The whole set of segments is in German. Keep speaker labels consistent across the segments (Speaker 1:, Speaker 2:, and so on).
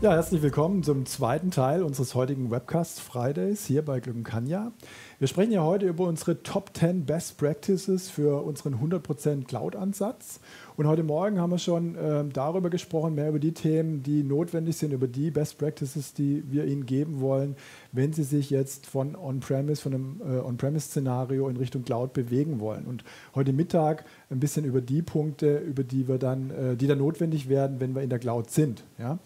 Speaker 1: Ja, herzlich willkommen zum zweiten Teil unseres heutigen Webcast Fridays hier bei Glückenkanja. Wir sprechen ja heute über unsere Top 10 Best Practices für unseren 100% Cloud-Ansatz. Und heute Morgen haben wir schon äh, darüber gesprochen, mehr über die Themen, die notwendig sind, über die Best Practices, die wir Ihnen geben wollen, wenn Sie sich jetzt von On-Premise, von einem äh, On-Premise-Szenario in Richtung Cloud bewegen wollen. Und heute Mittag ein bisschen über die Punkte, über die wir dann, äh, die dann notwendig werden, wenn wir in der Cloud sind. Ja?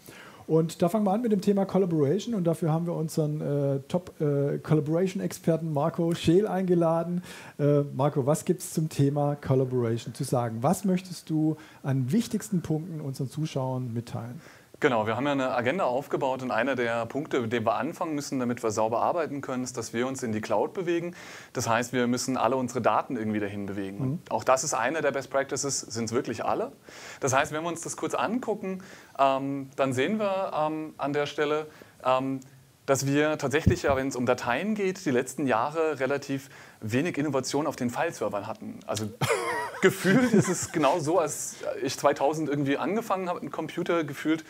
Speaker 1: Und da fangen wir an mit dem Thema Collaboration und dafür haben wir unseren äh, Top-Collaboration-Experten äh, Marco Scheel eingeladen. Äh, Marco, was gibt es zum Thema Collaboration zu sagen? Was möchtest du an wichtigsten Punkten unseren Zuschauern mitteilen?
Speaker 2: Genau, wir haben ja eine Agenda aufgebaut und einer der Punkte, mit dem wir anfangen müssen, damit wir sauber arbeiten können, ist, dass wir uns in die Cloud bewegen. Das heißt, wir müssen alle unsere Daten irgendwie dahin bewegen. Mhm. auch das ist einer der Best Practices, sind es wirklich alle. Das heißt, wenn wir uns das kurz angucken, ähm, dann sehen wir ähm, an der Stelle, ähm, dass wir tatsächlich, ja, wenn es um Dateien geht, die letzten Jahre relativ wenig Innovation auf den File-Servern hatten. Also gefühlt ist es genau so, als ich 2000 irgendwie angefangen habe mit dem Computer, gefühlt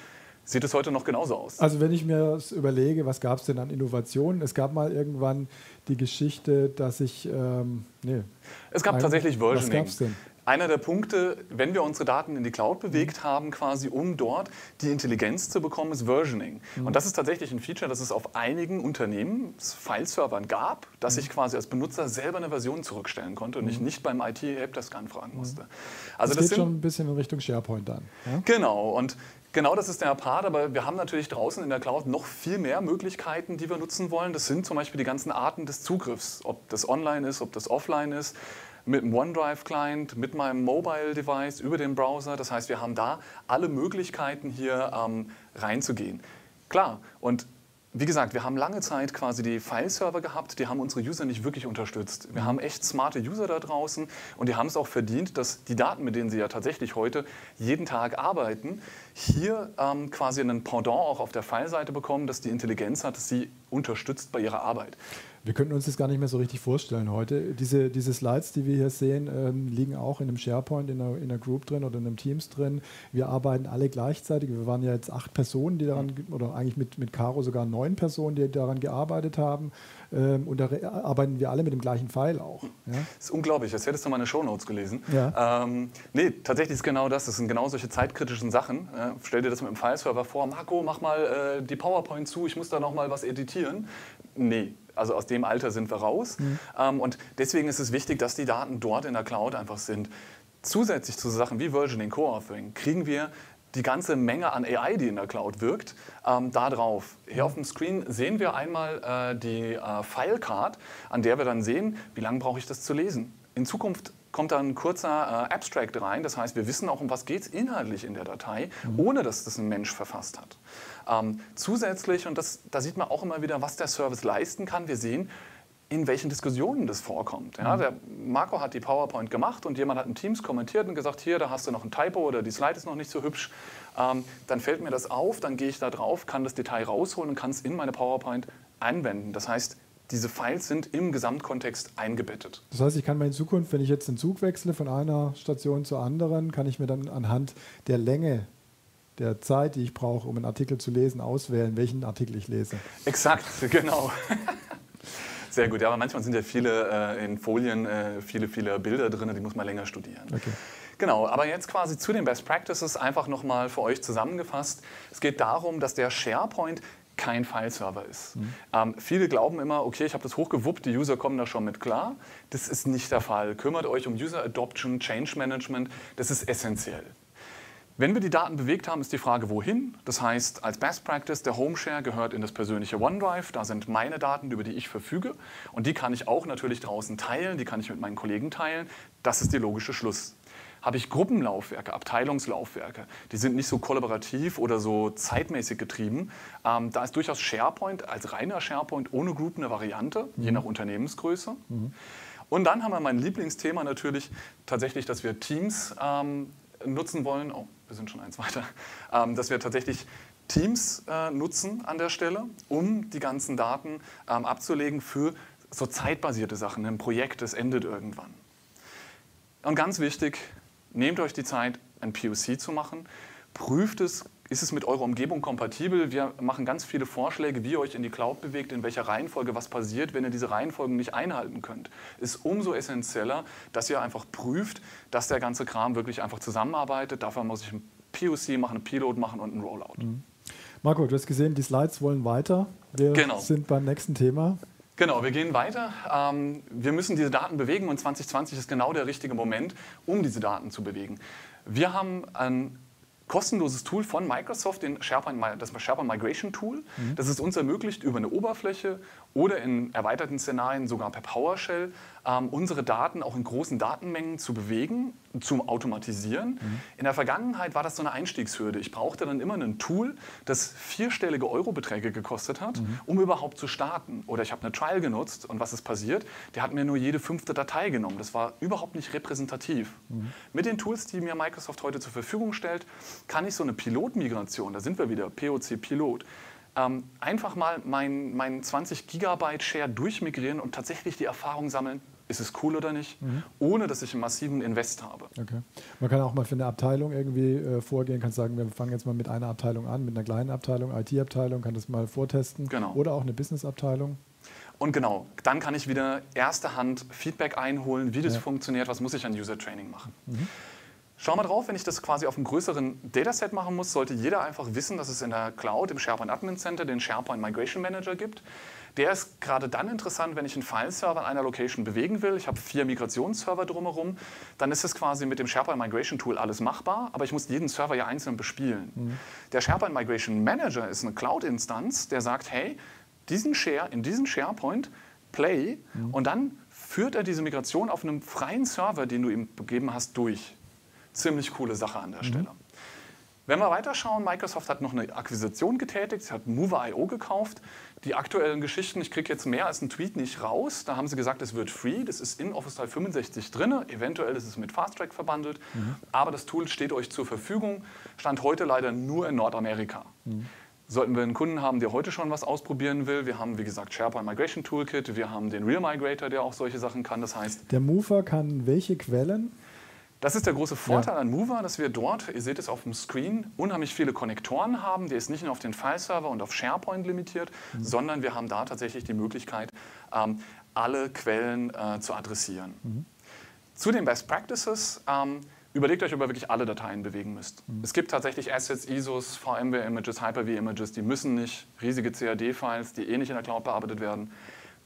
Speaker 2: Sieht es heute noch genauso aus?
Speaker 1: Also wenn ich mir das überlege, was gab es denn an Innovationen? Es gab mal irgendwann die Geschichte, dass ich... Ähm,
Speaker 2: nee. Es gab tatsächlich Versioning. Was gab es denn? Einer der Punkte, wenn wir unsere Daten in die Cloud bewegt mhm. haben, quasi um dort die Intelligenz zu bekommen, ist Versioning. Mhm. Und das ist tatsächlich ein Feature, das es auf einigen Unternehmen, File-Servern gab, dass mhm. ich quasi als Benutzer selber eine Version zurückstellen konnte und ich mhm. nicht beim IT-Helpdesk anfragen musste.
Speaker 1: Also das, das geht schon ein bisschen in Richtung SharePoint dann.
Speaker 2: Ja? Genau. Und Genau, das ist der Part, aber wir haben natürlich draußen in der Cloud noch viel mehr Möglichkeiten, die wir nutzen wollen. Das sind zum Beispiel die ganzen Arten des Zugriffs, ob das online ist, ob das offline ist mit dem OneDrive-Client, mit meinem Mobile-Device, über den Browser. Das heißt, wir haben da alle Möglichkeiten hier ähm, reinzugehen. Klar, und wie gesagt, wir haben lange Zeit quasi die File-Server gehabt, die haben unsere User nicht wirklich unterstützt. Wir haben echt smarte User da draußen und die haben es auch verdient, dass die Daten, mit denen sie ja tatsächlich heute jeden Tag arbeiten, hier ähm, quasi einen Pendant auch auf der File-Seite bekommen, dass die Intelligenz hat, dass sie unterstützt bei ihrer Arbeit.
Speaker 1: Wir könnten uns das gar nicht mehr so richtig vorstellen heute. Diese, diese Slides, die wir hier sehen, ähm, liegen auch in einem SharePoint, in einer, in einer Group drin oder in einem Teams drin. Wir arbeiten alle gleichzeitig. Wir waren ja jetzt acht Personen, die daran, oder eigentlich mit, mit Caro sogar neun Personen, die daran gearbeitet haben. Ähm, und da arbeiten wir alle mit dem gleichen Pfeil auch.
Speaker 2: Ja? Das ist unglaublich, als hättest du meine Shownotes gelesen. Ja. Ähm, nee, tatsächlich ist genau das. Das sind genau solche zeitkritischen Sachen. Ja, stell dir das mit dem File-Server vor. Marco, mach mal äh, die PowerPoint zu, ich muss da noch mal was editieren. Nee, also aus dem Alter sind wir raus. Mhm. Ähm, und deswegen ist es wichtig, dass die Daten dort in der Cloud einfach sind. Zusätzlich zu Sachen wie Versioning, Co-Authoring kriegen wir die ganze Menge an AI, die in der Cloud wirkt, ähm, da drauf. Hier auf dem Screen sehen wir einmal äh, die äh, Filecard, an der wir dann sehen, wie lange brauche ich das zu lesen. In Zukunft kommt dann ein kurzer äh, Abstract rein, das heißt, wir wissen auch, um was geht es inhaltlich in der Datei, mhm. ohne dass das ein Mensch verfasst hat. Ähm, zusätzlich, und das, da sieht man auch immer wieder, was der Service leisten kann, wir sehen, in welchen Diskussionen das vorkommt. Ja, mhm. der Marco hat die PowerPoint gemacht und jemand hat in Teams kommentiert und gesagt, hier, da hast du noch ein Typo oder die Slide ist noch nicht so hübsch. Ähm, dann fällt mir das auf, dann gehe ich da drauf, kann das Detail rausholen und kann es in meine PowerPoint anwenden. Das heißt, diese Files sind im Gesamtkontext eingebettet.
Speaker 1: Das heißt, ich kann mir in Zukunft, wenn ich jetzt den Zug wechsle von einer Station zur anderen, kann ich mir dann anhand der Länge der Zeit, die ich brauche, um einen Artikel zu lesen, auswählen, welchen Artikel ich lese.
Speaker 2: Exakt, genau. Sehr gut, ja, aber manchmal sind ja viele äh, in Folien äh, viele, viele Bilder drin, die muss man länger studieren. Okay. Genau, aber jetzt quasi zu den Best Practices einfach nochmal für euch zusammengefasst. Es geht darum, dass der SharePoint kein File-Server ist. Mhm. Ähm, viele glauben immer, okay, ich habe das hochgewuppt, die User kommen da schon mit klar. Das ist nicht der Fall. Kümmert euch um User Adoption, Change Management, das ist essentiell. Wenn wir die Daten bewegt haben, ist die Frage, wohin. Das heißt, als Best Practice, der Home Share gehört in das persönliche OneDrive. Da sind meine Daten, über die ich verfüge. Und die kann ich auch natürlich draußen teilen, die kann ich mit meinen Kollegen teilen. Das ist der logische Schluss. Habe ich Gruppenlaufwerke, Abteilungslaufwerke, die sind nicht so kollaborativ oder so zeitmäßig getrieben. Ähm, da ist durchaus SharePoint als reiner SharePoint ohne Group eine Variante, mhm. je nach Unternehmensgröße. Mhm. Und dann haben wir mein Lieblingsthema natürlich tatsächlich, dass wir Teams ähm, nutzen wollen. Oh, wir sind schon eins weiter, ähm, dass wir tatsächlich Teams äh, nutzen an der Stelle, um die ganzen Daten ähm, abzulegen für so zeitbasierte Sachen. Ein Projekt, das endet irgendwann. Und ganz wichtig, nehmt euch die Zeit, ein POC zu machen. Prüft es ist es mit eurer Umgebung kompatibel? Wir machen ganz viele Vorschläge, wie ihr euch in die Cloud bewegt, in welcher Reihenfolge was passiert. Wenn ihr diese Reihenfolgen nicht einhalten könnt, ist umso essentieller, dass ihr einfach prüft, dass der ganze Kram wirklich einfach zusammenarbeitet. Dafür muss ich ein POC machen, einen Pilot machen und einen Rollout. Mhm.
Speaker 1: Marco, du hast gesehen, die Slides wollen weiter. Wir genau. sind beim nächsten Thema.
Speaker 2: Genau, wir gehen weiter. Ähm, wir müssen diese Daten bewegen und 2020 ist genau der richtige Moment, um diese Daten zu bewegen. Wir haben ein kostenloses Tool von Microsoft, den SharePoint, das SharePoint Migration Tool. Mhm. Das es uns ermöglicht, über eine Oberfläche oder in erweiterten Szenarien sogar per PowerShell ähm, unsere Daten auch in großen Datenmengen zu bewegen, zu automatisieren. Mhm. In der Vergangenheit war das so eine Einstiegshürde. Ich brauchte dann immer ein Tool, das vierstellige Eurobeträge gekostet hat, mhm. um überhaupt zu starten. Oder ich habe eine Trial genutzt und was ist passiert? Der hat mir nur jede fünfte Datei genommen. Das war überhaupt nicht repräsentativ. Mhm. Mit den Tools, die mir Microsoft heute zur Verfügung stellt, kann ich so eine Pilotmigration, da sind wir wieder, POC Pilot, ähm, einfach mal meinen mein 20 Gigabyte Share durchmigrieren und tatsächlich die Erfahrung sammeln, ist es cool oder nicht, mhm. ohne dass ich einen massiven Invest habe.
Speaker 1: Okay. Man kann auch mal für eine Abteilung irgendwie äh, vorgehen, kann sagen, wir fangen jetzt mal mit einer Abteilung an, mit einer kleinen Abteilung, IT-Abteilung, kann das mal vortesten genau. oder auch eine Business-Abteilung.
Speaker 2: Und genau, dann kann ich wieder erste Hand Feedback einholen, wie das ja. funktioniert, was muss ich an User Training machen. Mhm. Schau mal drauf, wenn ich das quasi auf einem größeren Dataset machen muss, sollte jeder einfach wissen, dass es in der Cloud, im SharePoint Admin Center, den SharePoint Migration Manager gibt. Der ist gerade dann interessant, wenn ich einen File-Server an einer Location bewegen will. Ich habe vier Migrationsserver drumherum. Dann ist es quasi mit dem SharePoint Migration Tool alles machbar, aber ich muss jeden Server ja einzeln bespielen. Mhm. Der SharePoint Migration Manager ist eine Cloud-Instanz, der sagt, hey, diesen Share in diesen SharePoint, Play, mhm. und dann führt er diese Migration auf einem freien Server, den du ihm gegeben hast, durch ziemlich coole Sache an der mhm. Stelle. Wenn wir weiterschauen, Microsoft hat noch eine Akquisition getätigt, sie hat Mover.io gekauft. Die aktuellen Geschichten, ich kriege jetzt mehr als einen Tweet nicht raus. Da haben sie gesagt, es wird free, das ist in Office 365 drin. Eventuell ist es mit Fast Track verbandelt, mhm. aber das Tool steht euch zur Verfügung. Stand heute leider nur in Nordamerika. Mhm. Sollten wir einen Kunden haben, der heute schon was ausprobieren will, wir haben wie gesagt SharePoint Migration Toolkit, wir haben den Real Migrator, der auch solche Sachen kann. Das heißt,
Speaker 1: der Mover kann welche Quellen?
Speaker 2: Das ist der große Vorteil ja. an Mover, dass wir dort, ihr seht es auf dem Screen, unheimlich viele Konnektoren haben. Der ist nicht nur auf den File-Server und auf SharePoint limitiert, mhm. sondern wir haben da tatsächlich die Möglichkeit, ähm, alle Quellen äh, zu adressieren. Mhm. Zu den Best Practices. Ähm, überlegt euch, ob ihr wirklich alle Dateien bewegen müsst. Mhm. Es gibt tatsächlich Assets, ISOs, VMware-Images, Hyper-V-Images, die müssen nicht, riesige CAD-Files, die eh nicht in der Cloud bearbeitet werden.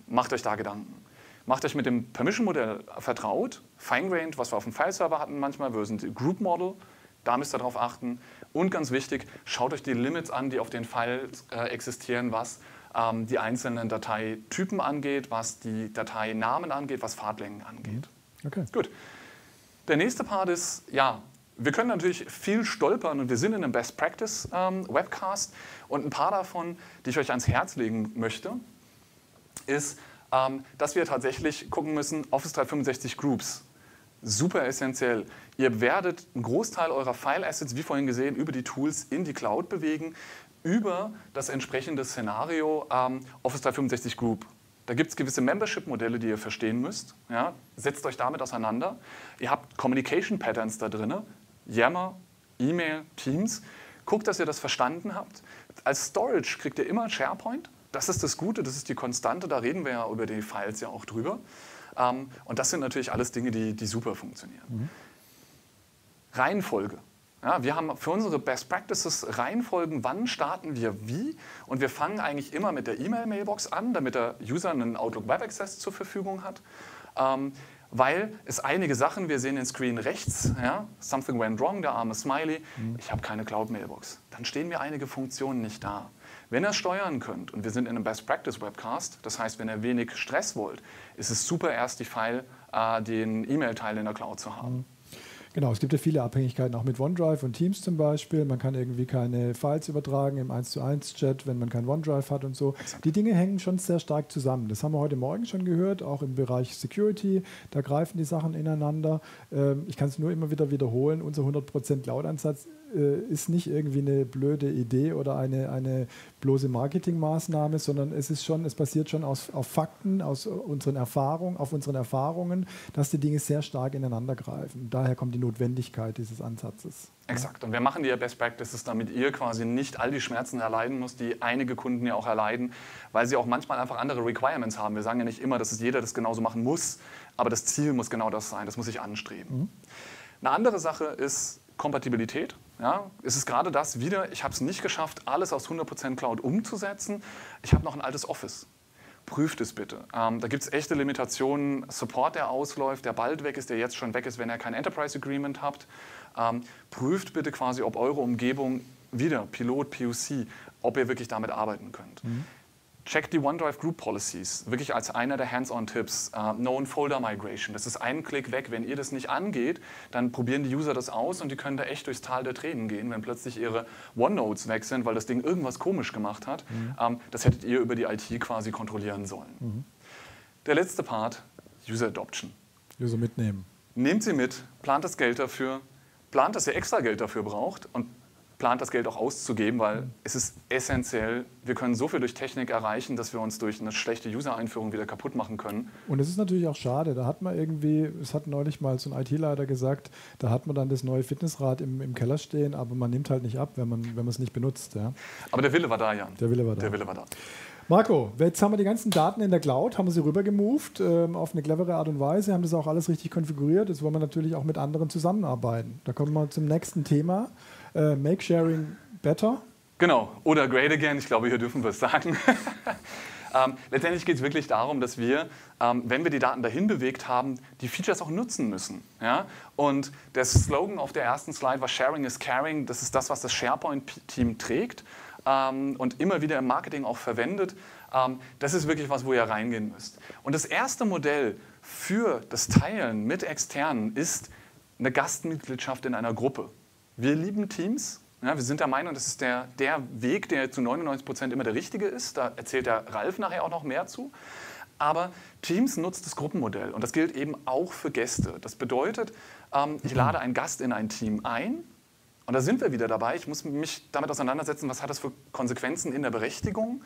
Speaker 2: Macht euch da Gedanken. Macht euch mit dem Permission-Modell vertraut. Fine-grained, was wir auf dem File-Server hatten manchmal, wir sind Group-Model. Da müsst ihr darauf achten. Und ganz wichtig, schaut euch die Limits an, die auf den Files äh, existieren, was ähm, die einzelnen Dateitypen angeht, was die Dateinamen angeht, was Fahrtlängen angeht. Mhm. Okay. Gut. Der nächste Part ist, ja, wir können natürlich viel stolpern und wir sind in einem Best Practice ähm, Webcast und ein paar davon, die ich euch ans Herz legen möchte, ist, dass wir tatsächlich gucken müssen, Office 365 Groups. Super essentiell. Ihr werdet einen Großteil eurer File-Assets, wie vorhin gesehen, über die Tools in die Cloud bewegen, über das entsprechende Szenario ähm, Office 365 Group. Da gibt es gewisse Membership-Modelle, die ihr verstehen müsst. Ja? Setzt euch damit auseinander. Ihr habt Communication Patterns da drin, Yammer, E-Mail, Teams. Guckt, dass ihr das verstanden habt. Als Storage kriegt ihr immer SharePoint das ist das Gute, das ist die Konstante, da reden wir ja über die Files ja auch drüber. Ähm, und das sind natürlich alles Dinge, die, die super funktionieren. Mhm. Reihenfolge. Ja, wir haben für unsere Best Practices Reihenfolgen, wann starten wir wie. Und wir fangen eigentlich immer mit der E-Mail-Mailbox an, damit der User einen Outlook Web Access zur Verfügung hat. Ähm, weil es einige Sachen, wir sehen den Screen rechts, ja, something went wrong, der arme Smiley, mhm. ich habe keine Cloud-Mailbox. Dann stehen mir einige Funktionen nicht da. Wenn ihr es steuern könnt, und wir sind in einem Best Practice Webcast, das heißt, wenn ihr wenig Stress wollt, ist es super, erst die File, äh, den E-Mail-Teil in der Cloud zu haben.
Speaker 1: Genau, es gibt ja viele Abhängigkeiten auch mit OneDrive und Teams zum Beispiel. Man kann irgendwie keine Files übertragen im 1 zu 1 Chat, wenn man kein OneDrive hat und so. Exakt. Die Dinge hängen schon sehr stark zusammen. Das haben wir heute Morgen schon gehört, auch im Bereich Security. Da greifen die Sachen ineinander. Ähm, ich kann es nur immer wieder wiederholen. Unser 100% Cloud-Ansatz äh, ist nicht irgendwie eine blöde Idee oder eine, eine bloße Marketingmaßnahme, sondern es ist schon, es basiert schon aus, auf Fakten, aus unseren Erfahrungen, auf unseren Erfahrungen, dass die Dinge sehr stark ineinander greifen. Daher kommt die Notwendigkeit dieses Ansatzes.
Speaker 2: Exakt. Und wir machen die ja Best Practices, damit ihr quasi nicht all die Schmerzen erleiden müsst, die einige Kunden ja auch erleiden, weil sie auch manchmal einfach andere Requirements haben. Wir sagen ja nicht immer, dass es jeder das genauso machen muss, aber das Ziel muss genau das sein. Das muss ich anstreben. Mhm. Eine andere Sache ist Kompatibilität. Ja, es ist gerade das wieder, ich habe es nicht geschafft, alles aus 100% Cloud umzusetzen. Ich habe noch ein altes Office. Prüft es bitte. Ähm, da gibt es echte Limitationen. Support, der ausläuft, der bald weg ist, der jetzt schon weg ist, wenn ihr kein Enterprise Agreement habt. Ähm, prüft bitte quasi, ob eure Umgebung wieder, Pilot, POC, ob ihr wirklich damit arbeiten könnt. Mhm. Check die OneDrive Group Policies, wirklich als einer der Hands-on-Tipps. Uh, Known Folder Migration, das ist ein Klick weg. Wenn ihr das nicht angeht, dann probieren die User das aus und die können da echt durchs Tal der Tränen gehen, wenn plötzlich ihre OneNotes weg sind, weil das Ding irgendwas komisch gemacht hat. Mhm. Um, ähm, das hättet ihr über die IT quasi kontrollieren sollen. Mhm. Der letzte Part, User Adoption.
Speaker 1: User mitnehmen.
Speaker 2: Nehmt sie mit, plant das Geld dafür, plant, dass ihr extra Geld dafür braucht und plant, das Geld auch auszugeben, weil es ist essentiell. Wir können so viel durch Technik erreichen, dass wir uns durch eine schlechte User-Einführung wieder kaputt machen können.
Speaker 1: Und es ist natürlich auch schade. Da hat man irgendwie, es hat neulich mal so ein IT-Leiter gesagt, da hat man dann das neue Fitnessrad im, im Keller stehen, aber man nimmt halt nicht ab, wenn man, es nicht benutzt. Ja.
Speaker 2: Aber der Wille war da, Jan.
Speaker 1: Der Wille war da.
Speaker 2: Der Wille war da.
Speaker 1: Marco, jetzt haben wir die ganzen Daten in der Cloud, haben wir sie rübergemoved ähm, auf eine clevere Art und Weise, haben das auch alles richtig konfiguriert. Jetzt wollen wir natürlich auch mit anderen zusammenarbeiten. Da kommen wir zum nächsten Thema äh, Make Sharing Better.
Speaker 2: Genau, oder Great Again, ich glaube, hier dürfen wir es sagen. ähm, letztendlich geht es wirklich darum, dass wir, ähm, wenn wir die Daten dahin bewegt haben, die Features auch nutzen müssen. Ja? Und der Slogan auf der ersten Slide war Sharing is Caring. Das ist das, was das SharePoint-Team trägt ähm, und immer wieder im Marketing auch verwendet. Ähm, das ist wirklich was, wo ihr reingehen müsst. Und das erste Modell für das Teilen mit Externen ist eine Gastmitgliedschaft in einer Gruppe. Wir lieben Teams. Ja, wir sind der Meinung, das ist der, der Weg, der zu 99 Prozent immer der richtige ist. Da erzählt der Ralf nachher auch noch mehr zu. Aber Teams nutzt das Gruppenmodell und das gilt eben auch für Gäste. Das bedeutet, ähm, ich lade einen Gast in ein Team ein und da sind wir wieder dabei. Ich muss mich damit auseinandersetzen, was hat das für Konsequenzen in der Berechtigung.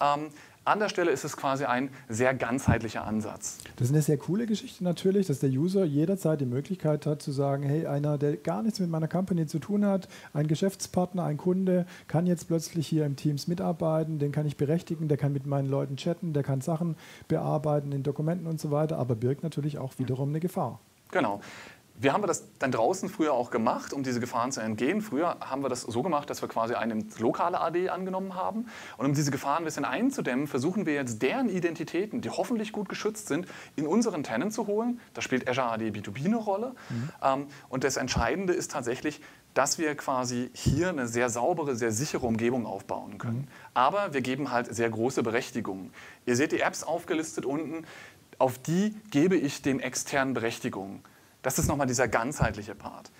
Speaker 2: Ähm, an der Stelle ist es quasi ein sehr ganzheitlicher Ansatz.
Speaker 1: Das ist eine sehr coole Geschichte natürlich, dass der User jederzeit die Möglichkeit hat zu sagen, hey, einer, der gar nichts mit meiner Company zu tun hat, ein Geschäftspartner, ein Kunde, kann jetzt plötzlich hier im Teams mitarbeiten, den kann ich berechtigen, der kann mit meinen Leuten chatten, der kann Sachen bearbeiten in Dokumenten und so weiter, aber birgt natürlich auch wiederum eine Gefahr.
Speaker 2: Genau. Wir haben das dann draußen früher auch gemacht, um diese Gefahren zu entgehen. Früher haben wir das so gemacht, dass wir quasi eine lokale AD angenommen haben. Und um diese Gefahren ein bisschen einzudämmen, versuchen wir jetzt deren Identitäten, die hoffentlich gut geschützt sind, in unseren Tenant zu holen. Da spielt Azure AD B2B eine Rolle. Mhm. Ähm, und das Entscheidende ist tatsächlich, dass wir quasi hier eine sehr saubere, sehr sichere Umgebung aufbauen können. Mhm. Aber wir geben halt sehr große Berechtigungen. Ihr seht die Apps aufgelistet unten. Auf die gebe ich den externen Berechtigungen. Das ist nochmal dieser ganzheitliche Part.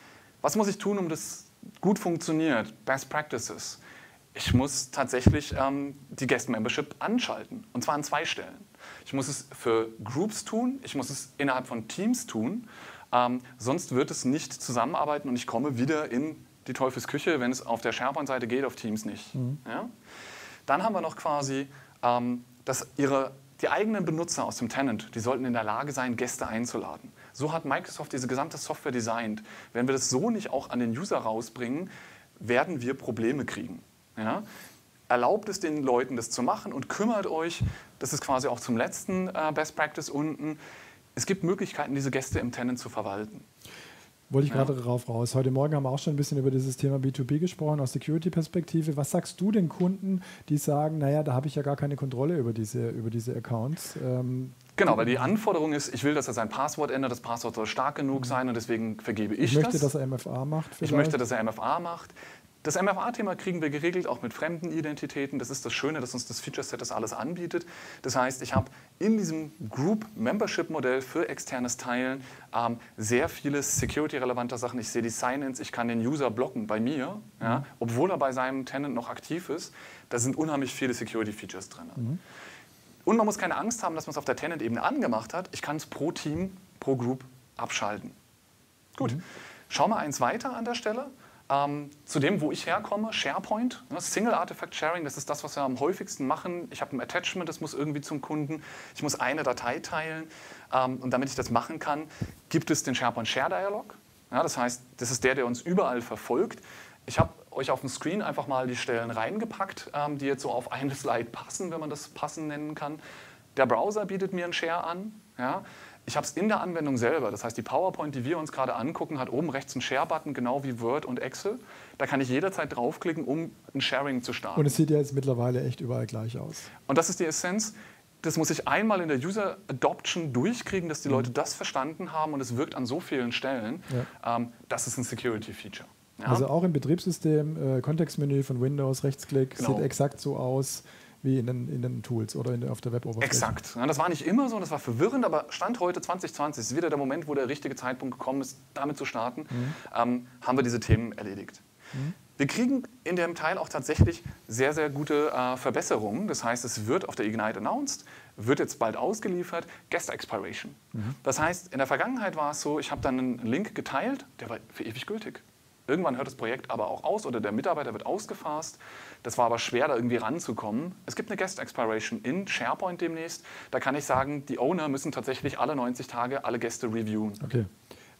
Speaker 2: Was muss ich tun, um das gut funktioniert? Best Practices. Ich muss tatsächlich ähm, die Guest Membership anschalten. Und zwar an zwei Stellen. Ich muss es für Groups tun, ich muss es innerhalb von Teams tun. Ähm, sonst wird es nicht zusammenarbeiten und ich komme wieder in die Teufelsküche, wenn es auf der SharePoint-Seite geht, auf Teams nicht. Mhm. Ja? Dann haben wir noch quasi, ähm, dass ihre, die eigenen Benutzer aus dem Tenant, die sollten in der Lage sein, Gäste einzuladen. So hat Microsoft diese gesamte Software designt. Wenn wir das so nicht auch an den User rausbringen, werden wir Probleme kriegen. Ja? Erlaubt es den Leuten, das zu machen und kümmert euch, das ist quasi auch zum letzten äh, Best Practice unten, es gibt Möglichkeiten, diese Gäste im Tenant zu verwalten.
Speaker 1: Wollte ich gerade darauf raus. Heute Morgen haben wir auch schon ein bisschen über dieses Thema B2B gesprochen, aus Security-Perspektive. Was sagst du den Kunden, die sagen, naja, da habe ich ja gar keine Kontrolle über diese, über diese Accounts? Ähm,
Speaker 2: genau, weil die Anforderung ist, ich will, dass er sein Passwort ändert, das Passwort soll stark genug sein und deswegen vergebe ich,
Speaker 1: ich möchte, das. dass er MFA macht.
Speaker 2: Vielleicht. Ich möchte, dass er MFA macht. Das MFA-Thema kriegen wir geregelt, auch mit fremden Identitäten. Das ist das Schöne, dass uns das Feature-Set das alles anbietet. Das heißt, ich habe in diesem Group-Membership-Modell für externes Teilen ähm, sehr viele security-relevante Sachen. Ich sehe die Sign-ins, ich kann den User blocken bei mir, mhm. ja, obwohl er bei seinem Tenant noch aktiv ist. Da sind unheimlich viele Security-Features drin. Mhm. Und man muss keine Angst haben, dass man es auf der Tenant-Ebene angemacht hat. Ich kann es pro Team, pro Group abschalten. Gut, mhm. schauen wir eins weiter an der Stelle. Ähm, zu dem, wo ich herkomme, SharePoint, ne, Single Artifact Sharing, das ist das, was wir am häufigsten machen. Ich habe ein Attachment, das muss irgendwie zum Kunden. Ich muss eine Datei teilen. Ähm, und damit ich das machen kann, gibt es den SharePoint Share Dialog. Ja, das heißt, das ist der, der uns überall verfolgt. Ich habe euch auf dem Screen einfach mal die Stellen reingepackt, ähm, die jetzt so auf eine Slide passen, wenn man das passen nennen kann. Der Browser bietet mir einen Share an. Ja. Ich habe es in der Anwendung selber. Das heißt, die PowerPoint, die wir uns gerade angucken, hat oben rechts einen Share-Button, genau wie Word und Excel. Da kann ich jederzeit draufklicken, um ein Sharing zu starten.
Speaker 1: Und es sieht ja jetzt mittlerweile echt überall gleich aus.
Speaker 2: Und das ist die Essenz. Das muss ich einmal in der User Adoption durchkriegen, dass die mhm. Leute das verstanden haben und es wirkt an so vielen Stellen. Ja. Ähm, das ist ein Security-Feature.
Speaker 1: Ja? Also auch im Betriebssystem, äh, Kontextmenü von Windows, Rechtsklick, genau. sieht exakt so aus wie in den, in den Tools oder in, auf der Web-Oberfläche.
Speaker 2: Exakt. Ja, das war nicht immer so, das war verwirrend, aber Stand heute 2020 ist wieder der Moment, wo der richtige Zeitpunkt gekommen ist, damit zu starten, mhm. ähm, haben wir diese Themen erledigt. Mhm. Wir kriegen in dem Teil auch tatsächlich sehr, sehr gute äh, Verbesserungen. Das heißt, es wird auf der Ignite announced, wird jetzt bald ausgeliefert, Guest Expiration. Mhm. Das heißt, in der Vergangenheit war es so, ich habe dann einen Link geteilt, der war für ewig gültig. Irgendwann hört das Projekt aber auch aus oder der Mitarbeiter wird ausgefasst. Das war aber schwer, da irgendwie ranzukommen. Es gibt eine Guest Expiration in SharePoint demnächst. Da kann ich sagen, die Owner müssen tatsächlich alle 90 Tage alle Gäste reviewen.
Speaker 1: Okay.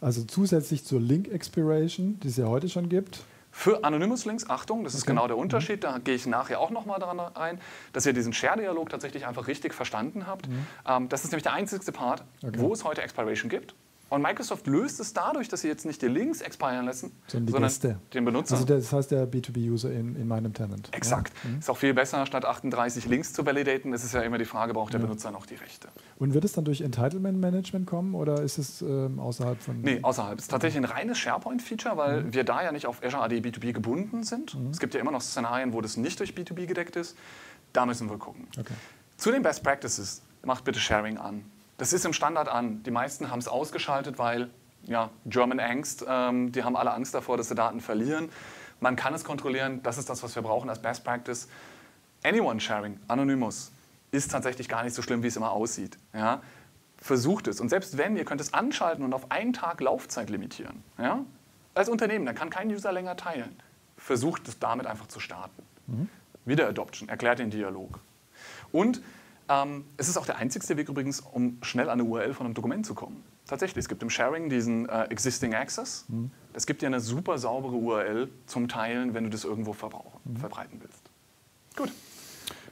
Speaker 1: Also zusätzlich zur Link Expiration, die es ja heute schon gibt.
Speaker 2: Für Anonymous Links, Achtung, das ist genau der Unterschied, da gehe ich nachher auch nochmal daran ein, dass ihr diesen Share-Dialog tatsächlich einfach richtig verstanden habt. Mhm. Ähm, das ist nämlich der einzigste Part, okay. wo es heute Expiration gibt. Und Microsoft löst es dadurch, dass sie jetzt nicht die Links expiren lassen,
Speaker 1: sondern,
Speaker 2: Gäste. den Benutzer.
Speaker 1: Also das heißt der B2B-User in, in meinem Tenant.
Speaker 2: Exakt. Ja. Mhm. Ist auch viel besser, statt 38 Links zu validaten. Es ist ja immer die Frage, braucht der ja. Benutzer noch die Rechte?
Speaker 1: Und wird es dann durch Entitlement Management kommen oder ist es ähm, außerhalb von...
Speaker 2: Nee, außerhalb. Es ist tatsächlich ein reines SharePoint-Feature, weil mhm. wir da ja nicht auf Azure AD B2B gebunden sind. Mhm. Es gibt ja immer noch Szenarien, wo das nicht durch B2B gedeckt ist. Da müssen wir gucken. Okay. Zu den Best Practices, macht bitte Sharing an. Das ist im Standard an. Die meisten haben es ausgeschaltet, weil ja, German Angst. Ähm, die haben alle Angst davor, dass sie Daten verlieren. Man kann es kontrollieren. Das ist das, was wir brauchen als Best Practice. Anyone Sharing, Anonymous, ist tatsächlich gar nicht so schlimm, wie es immer aussieht. Ja? Versucht es. Und selbst wenn, ihr könnt es anschalten und auf einen Tag Laufzeit limitieren. Ja? Als Unternehmen, dann kann kein User länger teilen. Versucht es damit einfach zu starten. Mhm. Wieder Adoption, erklärt den Dialog. Und ähm, es ist auch der einzigste Weg übrigens, um schnell an eine URL von einem Dokument zu kommen. Tatsächlich, es gibt im Sharing diesen äh, Existing Access. Mhm. Es gibt dir eine super saubere URL zum Teilen, wenn du das irgendwo mhm. verbreiten willst. Gut.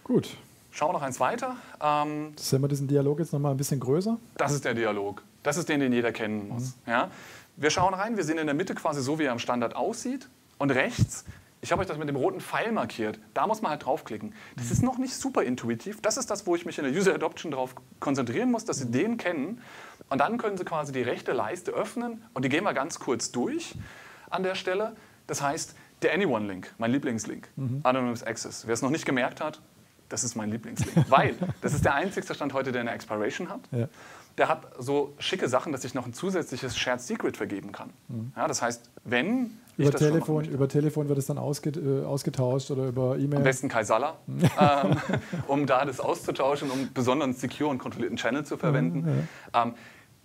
Speaker 1: Gut.
Speaker 2: Schauen wir noch eins weiter.
Speaker 1: Ähm, Sehen wir diesen Dialog jetzt nochmal ein bisschen größer?
Speaker 2: Das ist der Dialog. Das ist den, den jeder kennen muss. Mhm. Ja? Wir schauen rein, wir sehen in der Mitte quasi so, wie er am Standard aussieht. Und rechts ich habe euch das mit dem roten Pfeil markiert. Da muss man halt draufklicken. Das ist noch nicht super intuitiv. Das ist das, wo ich mich in der User Adoption darauf konzentrieren muss, dass Sie den kennen. Und dann können Sie quasi die rechte Leiste öffnen und die gehen wir ganz kurz durch an der Stelle. Das heißt, der Anyone-Link, mein Lieblingslink, mhm. Anonymous Access. Wer es noch nicht gemerkt hat, das ist mein Lieblingslink, weil das ist der einzigste Stand heute, der eine Expiration hat. Ja der hat so schicke Sachen, dass ich noch ein zusätzliches Shared Secret vergeben kann. Mhm. Ja, das heißt, wenn
Speaker 1: über Telefon, über Telefon wird es dann ausge, äh, ausgetauscht oder über E-Mail?
Speaker 2: Am besten Kaisala, ähm, um da das auszutauschen, um besonderen secure und kontrollierten Channel zu verwenden. Mhm, ja. ähm,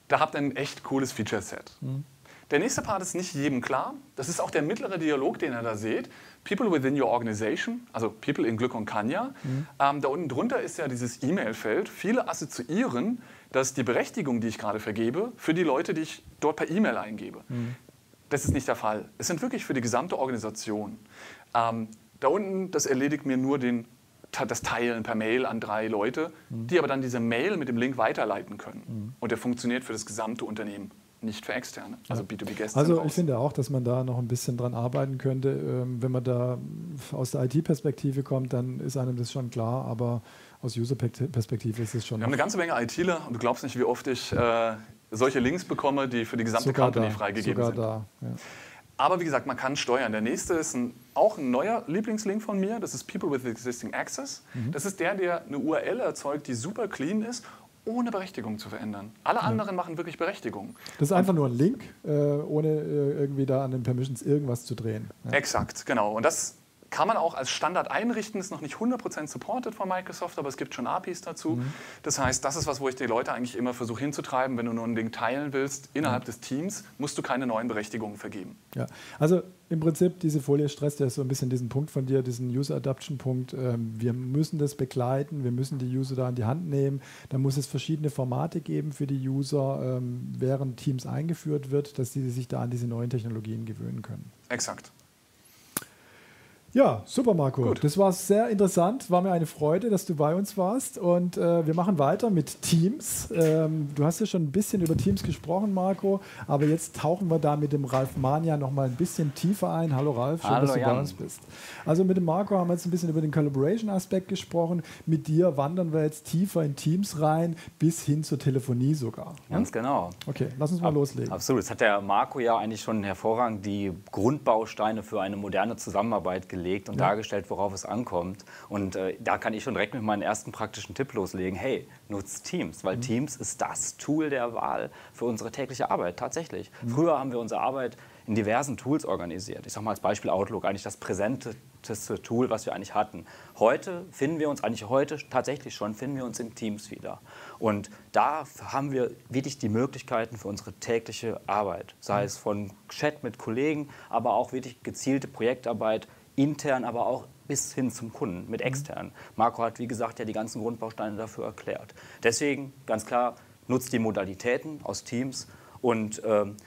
Speaker 2: da habt ihr ein echt cooles Feature-Set. Mhm. Der nächste Part ist nicht jedem klar. Das ist auch der mittlere Dialog, den ihr da seht. People within your organization, also People in Glück und Kanya. Mhm. Ähm, da unten drunter ist ja dieses E-Mail-Feld. Viele assoziieren dass die Berechtigung, die ich gerade vergebe, für die Leute, die ich dort per E-Mail eingebe. Mhm. Das ist nicht der Fall. Es sind wirklich für die gesamte Organisation. Ähm, da unten, das erledigt mir nur den, das Teilen per Mail an drei Leute, mhm. die aber dann diese Mail mit dem Link weiterleiten können. Mhm. Und der funktioniert für das gesamte Unternehmen nicht für Externe, also B2B-Gäste.
Speaker 1: Also ich finde auch, dass man da noch ein bisschen dran arbeiten könnte. Ähm, wenn man da aus der IT-Perspektive kommt, dann ist einem das schon klar, aber aus User-Perspektive ist es schon.
Speaker 2: Wir haben eine ganze Menge ITler und du glaubst nicht, wie oft ich äh, solche Links bekomme, die für die gesamte sogar Company da, freigegeben sind. Da, ja. Aber wie gesagt, man kann steuern. Der nächste ist ein, auch ein neuer Lieblingslink von mir. Das ist People with Existing Access. Mhm. Das ist der, der eine URL erzeugt, die super clean ist, ohne Berechtigung zu verändern. Alle ja. anderen machen wirklich Berechtigung.
Speaker 1: Das ist einfach nur ein Link, äh, ohne äh, irgendwie da an den Permissions irgendwas zu drehen.
Speaker 2: Ja. Exakt, genau. Und das Kann man auch als Standard einrichten, ist noch nicht 100% supported von Microsoft, aber es gibt schon APIs dazu. Mhm. Das heißt, das ist was, wo ich die Leute eigentlich immer versuche hinzutreiben. Wenn du nur ein Ding teilen willst innerhalb mhm. des Teams, musst du keine neuen Berechtigungen vergeben.
Speaker 1: Ja, also im Prinzip, diese Folie stresst ja so ein bisschen diesen Punkt von dir, diesen User Adoption Punkt. Ähm, wir müssen das begleiten, wir müssen die User da in die Hand nehmen. Da muss es verschiedene Formate geben für die User, ähm, während Teams eingeführt wird, dass sie sich da an diese neuen Technologien gewöhnen können.
Speaker 2: Exakt.
Speaker 1: Ja, super, Marco. Gut. Das war sehr interessant. War mir eine Freude, dass du bei uns warst. Und äh, wir machen weiter mit Teams. Ähm, du hast ja schon ein bisschen über Teams gesprochen, Marco. Aber jetzt tauchen wir da mit dem Ralf Mania noch mal ein bisschen tiefer ein. Hallo Ralf, schön, Hallo, dass du Jan. bei uns bist. Also mit dem Marco haben wir jetzt ein bisschen über den Collaboration-Aspekt gesprochen. Mit dir wandern wir jetzt tiefer in Teams rein, bis hin zur Telefonie sogar.
Speaker 3: Ganz ja? genau.
Speaker 1: Okay, lass uns mal Ab loslegen.
Speaker 3: Absolut. Das hat der Marco ja eigentlich schon hervorragend die Grundbausteine für eine moderne Zusammenarbeit gelegt gelegt und ja. dargestellt, worauf es ankommt. Und äh, da kann ich schon direkt mit meinem ersten praktischen Tipp loslegen. Hey, nutzt Teams, weil mhm. Teams ist das Tool der Wahl für unsere tägliche Arbeit, tatsächlich. Mhm. Früher haben wir unsere Arbeit in diversen Tools organisiert. Ich sage mal als Beispiel Outlook, eigentlich das präsenteste Tool, was wir eigentlich hatten. Heute finden wir uns, eigentlich heute tatsächlich schon, finden wir uns in Teams wieder. Und da haben wir wirklich die Möglichkeiten für unsere tägliche Arbeit, sei mhm. es von Chat mit Kollegen, aber auch wirklich gezielte Projektarbeit intern, aber auch bis hin zum Kunden mit mhm. extern. Marco hat, wie gesagt, ja die ganzen Grundbausteine dafür erklärt. Deswegen ganz klar, nutzt die Modalitäten aus Teams und ähm,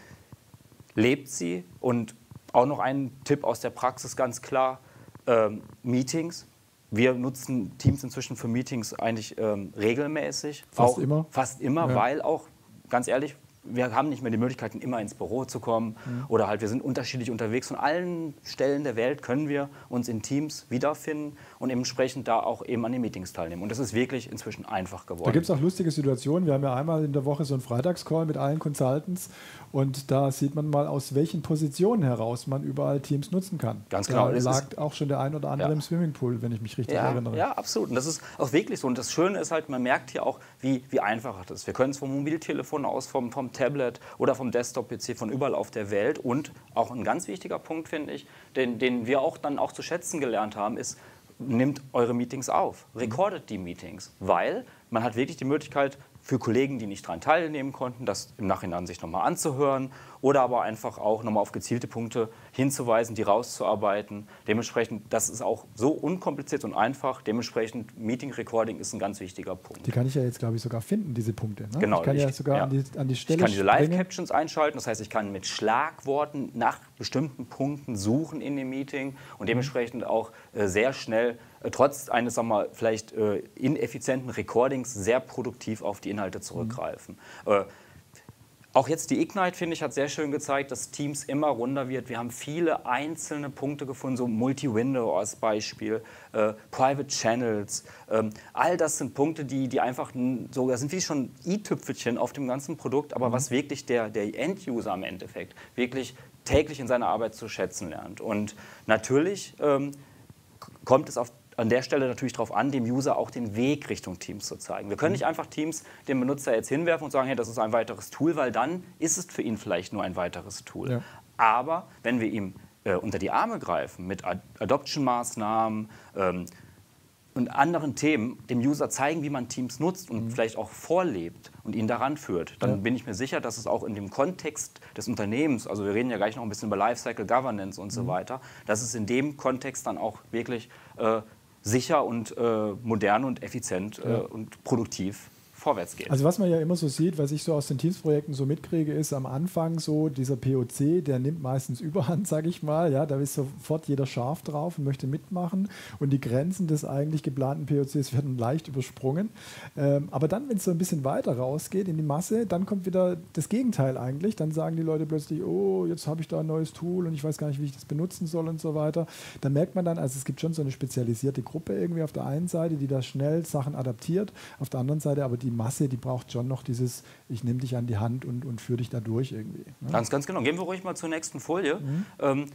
Speaker 3: lebt sie. Und auch noch ein Tipp aus der Praxis, ganz klar, ähm, Meetings. Wir nutzen Teams inzwischen für Meetings eigentlich ähm, regelmäßig.
Speaker 1: Fast auch, immer?
Speaker 3: Fast immer, ja. weil auch, ganz ehrlich, wir haben nicht mehr die Möglichkeiten, immer ins Büro zu kommen mhm. oder halt wir sind unterschiedlich unterwegs. Von allen Stellen der Welt können wir uns in Teams wiederfinden und entsprechend da auch eben an den Meetings teilnehmen. Und das ist wirklich inzwischen einfach geworden. Da
Speaker 1: gibt es auch lustige Situationen. Wir haben ja einmal in der Woche so einen Freitagscall mit allen Consultants und da sieht man mal, aus welchen Positionen heraus man überall Teams nutzen kann.
Speaker 3: Ganz genau.
Speaker 1: Da lag auch schon der ein oder andere ja. im Swimmingpool, wenn ich mich richtig
Speaker 3: ja,
Speaker 1: erinnere.
Speaker 3: Ja, absolut. Und das ist auch wirklich so. Und das Schöne ist halt, man merkt hier auch, wie, wie einfach das ist. Wir können es vom Mobiltelefon aus, vom, vom Tablet oder vom Desktop-PC von überall auf der Welt. Und auch ein ganz wichtiger Punkt, finde ich, den, den wir auch dann auch zu schätzen gelernt haben, ist, nimmt eure Meetings auf, recordet die Meetings, weil man hat wirklich die Möglichkeit, für Kollegen, die nicht daran teilnehmen konnten, das im Nachhinein sich nochmal anzuhören oder aber einfach auch nochmal auf gezielte Punkte hinzuweisen, die rauszuarbeiten. Dementsprechend, das ist auch so unkompliziert und einfach. Dementsprechend, Meeting Recording ist ein ganz wichtiger Punkt.
Speaker 1: Die kann ich ja jetzt, glaube ich, sogar finden, diese Punkte. Ne?
Speaker 3: Genau.
Speaker 1: Ich kann
Speaker 3: ich,
Speaker 1: ja sogar
Speaker 3: ja.
Speaker 1: An, die, an die Stelle
Speaker 3: Ich kann diese Live-Captions einschalten, das heißt, ich kann mit Schlagworten nach bestimmten Punkten suchen in dem Meeting und dementsprechend auch äh, sehr schnell äh, trotz eines, sagen wir mal, vielleicht äh, ineffizienten Recordings sehr produktiv auf die Inhalte zurückgreifen. Mhm. Äh, auch jetzt die Ignite, finde ich, hat sehr schön gezeigt, dass Teams immer runder wird. Wir haben viele einzelne Punkte gefunden, so Multi-Window als Beispiel, äh, Private Channels. Ähm, all das sind Punkte, die, die einfach so, das sind wie schon i-Tüpfelchen auf dem ganzen Produkt, aber mhm. was wirklich der, der End-User am Endeffekt wirklich täglich in seiner Arbeit zu schätzen lernt. Und natürlich ähm, kommt es auf an der Stelle natürlich darauf an, dem User auch den Weg Richtung Teams zu zeigen. Wir können nicht einfach Teams dem Benutzer jetzt hinwerfen und sagen, hey, das ist ein weiteres Tool, weil dann ist es für ihn vielleicht nur ein weiteres Tool. Ja. Aber wenn wir ihm äh, unter die Arme greifen mit Ad Adoption-Maßnahmen ähm, und anderen Themen, dem User zeigen, wie man Teams nutzt und mhm. vielleicht auch vorlebt und ihn daran führt, dann ja. bin ich mir sicher, dass es auch in dem Kontext des Unternehmens, also wir reden ja gleich noch ein bisschen über Lifecycle Governance und mhm. so weiter, dass es in dem Kontext dann auch wirklich äh, sicher und äh, modern und effizient äh, und produktiv vorwärts geht.
Speaker 1: Also was man ja immer so sieht, was ich so aus den Teams-Projekten so mitkriege, ist am Anfang so dieser POC, der nimmt meistens Überhand, sage ich mal. Ja, da ist sofort jeder scharf drauf und möchte mitmachen und die Grenzen des eigentlich geplanten POCs werden leicht übersprungen. Ähm, aber dann, wenn es so ein bisschen weiter rausgeht in die Masse, dann kommt wieder das Gegenteil eigentlich. Dann sagen die Leute plötzlich, oh, jetzt habe ich da ein neues Tool und ich weiß gar nicht, wie ich das benutzen soll und so weiter. Dann merkt man dann, also es gibt schon so eine spezialisierte Gruppe irgendwie auf der einen Seite, die da schnell Sachen adaptiert, auf der anderen Seite aber die Masse, die braucht schon noch dieses, ich nehme dich an die Hand und, und führe dich da durch irgendwie.
Speaker 3: Ne? Ganz, ganz genau. Gehen wir ruhig mal zur nächsten Folie. Mhm. Ähm,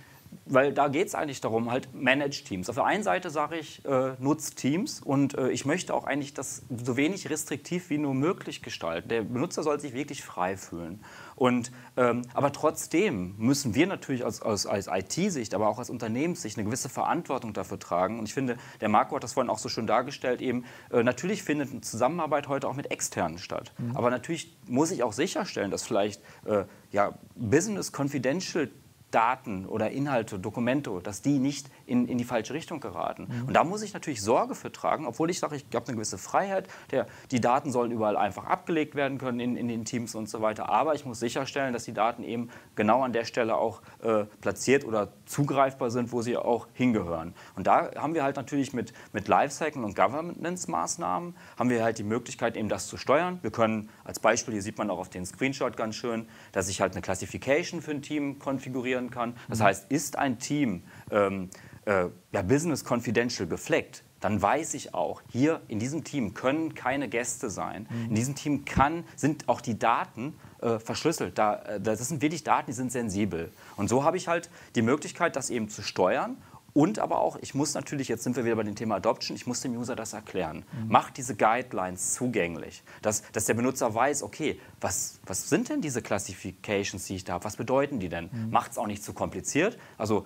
Speaker 3: weil da geht es eigentlich darum, halt Manage Teams. Auf der einen Seite sage ich, äh, nutzt Teams und äh, ich möchte auch eigentlich das so wenig restriktiv wie nur möglich gestalten. Der Benutzer soll sich wirklich frei fühlen. Und, ähm, aber trotzdem müssen wir natürlich als, als, als IT-Sicht, aber auch als Unternehmenssicht eine gewisse Verantwortung dafür tragen. Und ich finde, der Marco hat das vorhin auch so schön dargestellt, eben, äh, natürlich findet eine Zusammenarbeit heute auch mit Externen statt. Mhm. Aber natürlich muss ich auch sicherstellen, dass vielleicht äh, ja, Business Confidential Daten oder Inhalte, Dokumente, dass die nicht in, in die falsche Richtung geraten. Mhm. Und da muss ich natürlich Sorge für tragen, obwohl ich sage, ich habe eine gewisse Freiheit. Der, die Daten sollen überall einfach abgelegt werden können in, in den Teams und so weiter. Aber ich muss sicherstellen, dass die Daten eben genau an der Stelle auch äh, platziert oder zugreifbar sind, wo sie auch hingehören. Und da haben wir halt natürlich mit, mit Lifecycle und Governance-Maßnahmen haben wir halt die Möglichkeit, eben das zu steuern. Wir können als Beispiel, hier sieht man auch auf den Screenshot ganz schön, dass ich halt eine Classification für ein Team konfigurieren kann. Das mhm. heißt, ist ein Team ähm, äh, ja, Business Confidential gefleckt, dann weiß ich auch, hier in diesem Team können keine Gäste sein. Mhm. In diesem Team kann, sind auch die Daten äh, verschlüsselt. Da, äh, das sind wirklich Daten, die sind sensibel. Und so habe ich halt die Möglichkeit, das eben zu steuern und aber auch, ich muss natürlich, jetzt sind wir wieder bei dem Thema Adoption, ich muss dem User das erklären. Mhm. Mach diese Guidelines zugänglich, dass, dass der Benutzer weiß, okay, was, was sind denn diese Classifications, die ich da habe, was bedeuten die denn? Mhm. Macht es auch nicht zu kompliziert. Also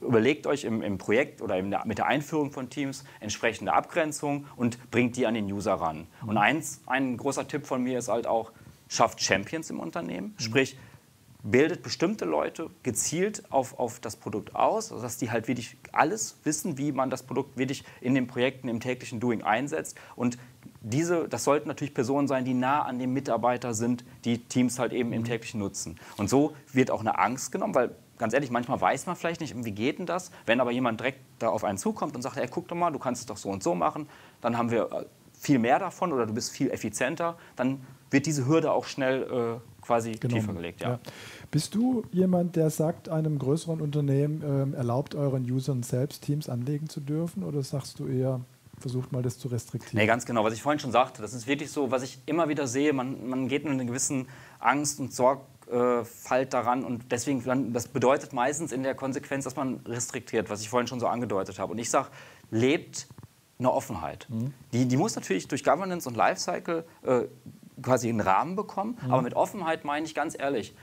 Speaker 3: überlegt euch im, im Projekt oder der, mit der Einführung von Teams entsprechende Abgrenzung und bringt die an den User ran. Mhm. Und eins, ein großer Tipp von mir ist halt auch, schafft Champions im Unternehmen, mhm. sprich, bildet bestimmte Leute gezielt auf, auf das Produkt aus, dass die halt wirklich alles wissen, wie man das Produkt wirklich in den Projekten, im täglichen Doing einsetzt. Und diese, das sollten natürlich Personen sein, die nah an dem Mitarbeiter sind, die Teams halt eben im mhm. täglichen nutzen. Und so wird auch eine Angst genommen, weil ganz ehrlich, manchmal weiß man vielleicht nicht, wie geht denn das. Wenn aber jemand direkt da auf einen zukommt und sagt, hey, guck doch mal, du kannst es doch so und so machen, dann haben wir äh, viel mehr davon oder du bist viel effizienter, dann wird diese Hürde auch schnell äh, quasi Genommen. tiefer gelegt. Ja. ja.
Speaker 1: Bist du jemand, der sagt, einem größeren Unternehmen ähm, erlaubt euren Usern selbst Teams anlegen zu dürfen oder sagst du eher, versucht mal das zu restriktieren?
Speaker 3: Nee, ganz genau. Was ich vorhin schon sagte, das ist wirklich so, was ich immer wieder sehe, man, man geht mit einer gewissen Angst und Sorgfalt daran und deswegen, das bedeutet meistens in der Konsequenz, dass man restriktiert, was ich vorhin schon so angedeutet habe. Und ich sage, lebt eine Offenheit. Mhm. Die, die muss natürlich durch Governance und Lifecycle äh, quasi einen Rahmen bekommen. Mhm. Aber mit Offenheit meine ich ganz ehrlich,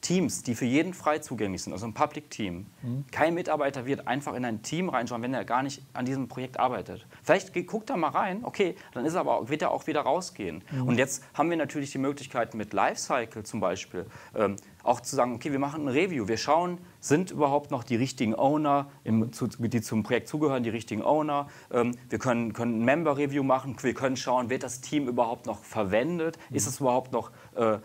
Speaker 3: Teams, die für jeden frei zugänglich sind, also ein Public Team. Mhm. Kein Mitarbeiter wird einfach in ein Team reinschauen, wenn er gar nicht an diesem Projekt arbeitet. Vielleicht guckt er mal rein, okay, dann ist er aber, wird er auch wieder rausgehen. Mhm. Und jetzt haben wir natürlich die Möglichkeit mit Lifecycle zum Beispiel ähm, auch zu sagen, okay, wir machen ein Review, wir schauen, sind überhaupt noch die richtigen Owner, im, zu, die zum Projekt zugehören, die richtigen Owner. Ähm, wir können, können ein Member-Review machen, wir können schauen, wird das Team überhaupt noch verwendet, mhm. ist es überhaupt noch... Äh,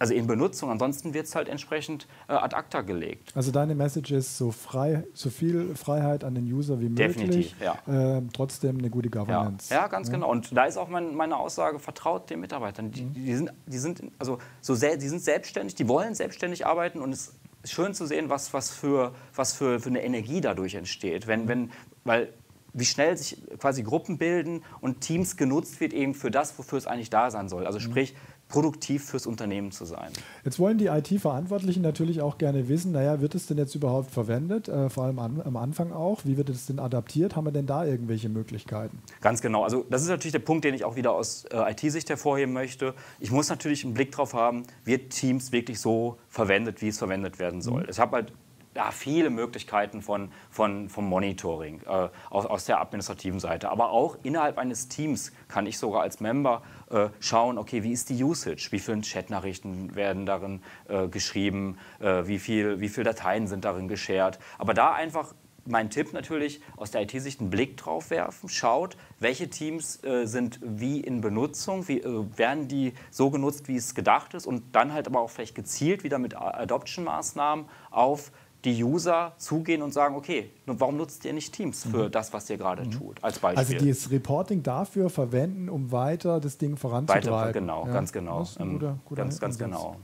Speaker 3: also in Benutzung. Ansonsten wird es halt entsprechend äh, ad acta gelegt.
Speaker 1: Also deine Message ist so frei, so viel Freiheit an den User wie möglich.
Speaker 3: Definitiv,
Speaker 1: ja. Äh, trotzdem eine gute Governance.
Speaker 3: Ja, ja ganz ja. genau. Und da ist auch mein, meine Aussage, vertraut den Mitarbeitern. Die, mhm. die, sind, die, sind, also so sehr, die sind selbstständig, die wollen selbstständig arbeiten und es ist schön zu sehen, was, was, für, was für, für eine Energie dadurch entsteht. Wenn, wenn, weil wie schnell sich quasi Gruppen bilden und Teams genutzt wird eben für das, wofür es eigentlich da sein soll. Also mhm. sprich, produktiv fürs Unternehmen zu sein.
Speaker 1: Jetzt wollen die IT-Verantwortlichen natürlich auch gerne wissen, naja, wird es denn jetzt überhaupt verwendet, äh, vor allem an, am Anfang auch? Wie wird es denn adaptiert? Haben wir denn da irgendwelche Möglichkeiten?
Speaker 3: Ganz genau. Also das ist natürlich der Punkt, den ich auch wieder aus äh, IT-Sicht hervorheben möchte. Ich muss natürlich einen Blick darauf haben, wird Teams wirklich so verwendet, wie es verwendet werden soll. Mhm. Ich habe halt ja, viele Möglichkeiten von, von, vom Monitoring äh, aus, aus, der administrativen Seite. Aber auch innerhalb eines Teams kann ich sogar als Member äh, schauen, okay, wie ist die Usage? Wie viele Chatnachrichten werden darin äh, geschrieben? Äh, wie, viel, wie viele Dateien sind darin geshared? Aber da einfach mein Tipp natürlich, aus der IT-Sicht einen Blick drauf werfen, schaut, welche Teams äh, sind wie in Benutzung, wie, äh, werden die so genutzt, wie es gedacht ist und dann halt aber auch vielleicht gezielt wieder mit Adoption-Maßnahmen auf die User zugehen und sagen, okay, warum nutzt ihr nicht Teams für mhm. das, was ihr gerade mhm. tut, als Beispiel.
Speaker 1: Also dieses Reporting dafür verwenden, um weiter das Ding voranzutreiben. Weiter,
Speaker 3: genau, ja. ganz genau. Ähm, guter, guter ganz, ganz genau.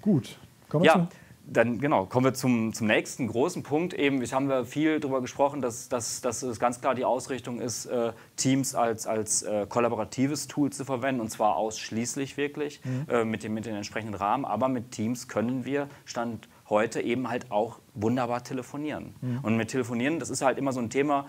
Speaker 1: Gut,
Speaker 3: kommen wir ja. Dann genau, kommen wir zum, zum nächsten großen Punkt. Eben, ich haben wir viel darüber gesprochen, dass, dass, dass es ganz klar die Ausrichtung ist, äh, Teams als, als äh, kollaboratives Tool zu verwenden und zwar ausschließlich wirklich mhm. äh, mit, dem, mit den entsprechenden Rahmen. Aber mit Teams können wir Stand heute eben halt auch wunderbar telefonieren. Mhm. Und mit Telefonieren, das ist halt immer so ein Thema,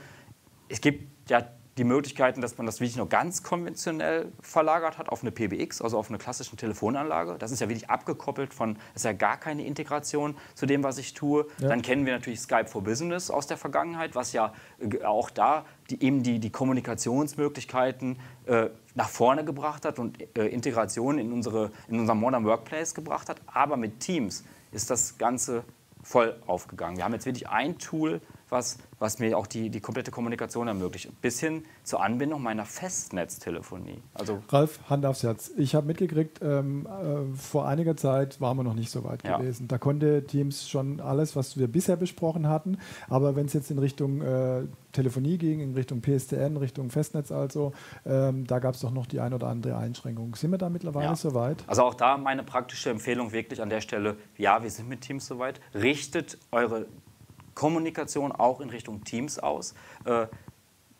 Speaker 3: es gibt ja die Möglichkeiten, dass man das wirklich nur ganz konventionell verlagert hat auf eine PBX, also auf eine klassische Telefonanlage. Das ist ja wirklich abgekoppelt von, das ist ja gar keine Integration zu dem, was ich tue. Ja. Dann kennen wir natürlich Skype for Business aus der Vergangenheit, was ja äh, auch da die, eben die, die Kommunikationsmöglichkeiten äh, nach vorne gebracht hat und äh, Integration in, unsere, in unser Modern Workplace gebracht hat. Aber mit Teams ist das Ganze voll aufgegangen. Wir haben jetzt wirklich ein Tool, was, was mir auch die, die komplette Kommunikation ermöglicht, bis hin zur Anbindung meiner Festnetztelefonie.
Speaker 1: Also Ralf, Hand aufs Herz. Ich habe mitgekriegt, ähm, äh, vor einiger Zeit waren wir noch nicht so weit ja. gewesen. Da konnte Teams schon alles, was wir bisher besprochen hatten, aber wenn es jetzt in Richtung äh, Telefonie ging, in Richtung PSTN, Richtung Festnetz also, ähm, da gab es doch noch die ein oder andere Einschränkung. Sind wir da mittlerweile ja. soweit?
Speaker 3: Also auch da meine praktische Empfehlung wirklich an der Stelle, ja, wir sind mit Teams soweit. Richtet eure Kommunikation auch in Richtung Teams aus. Äh,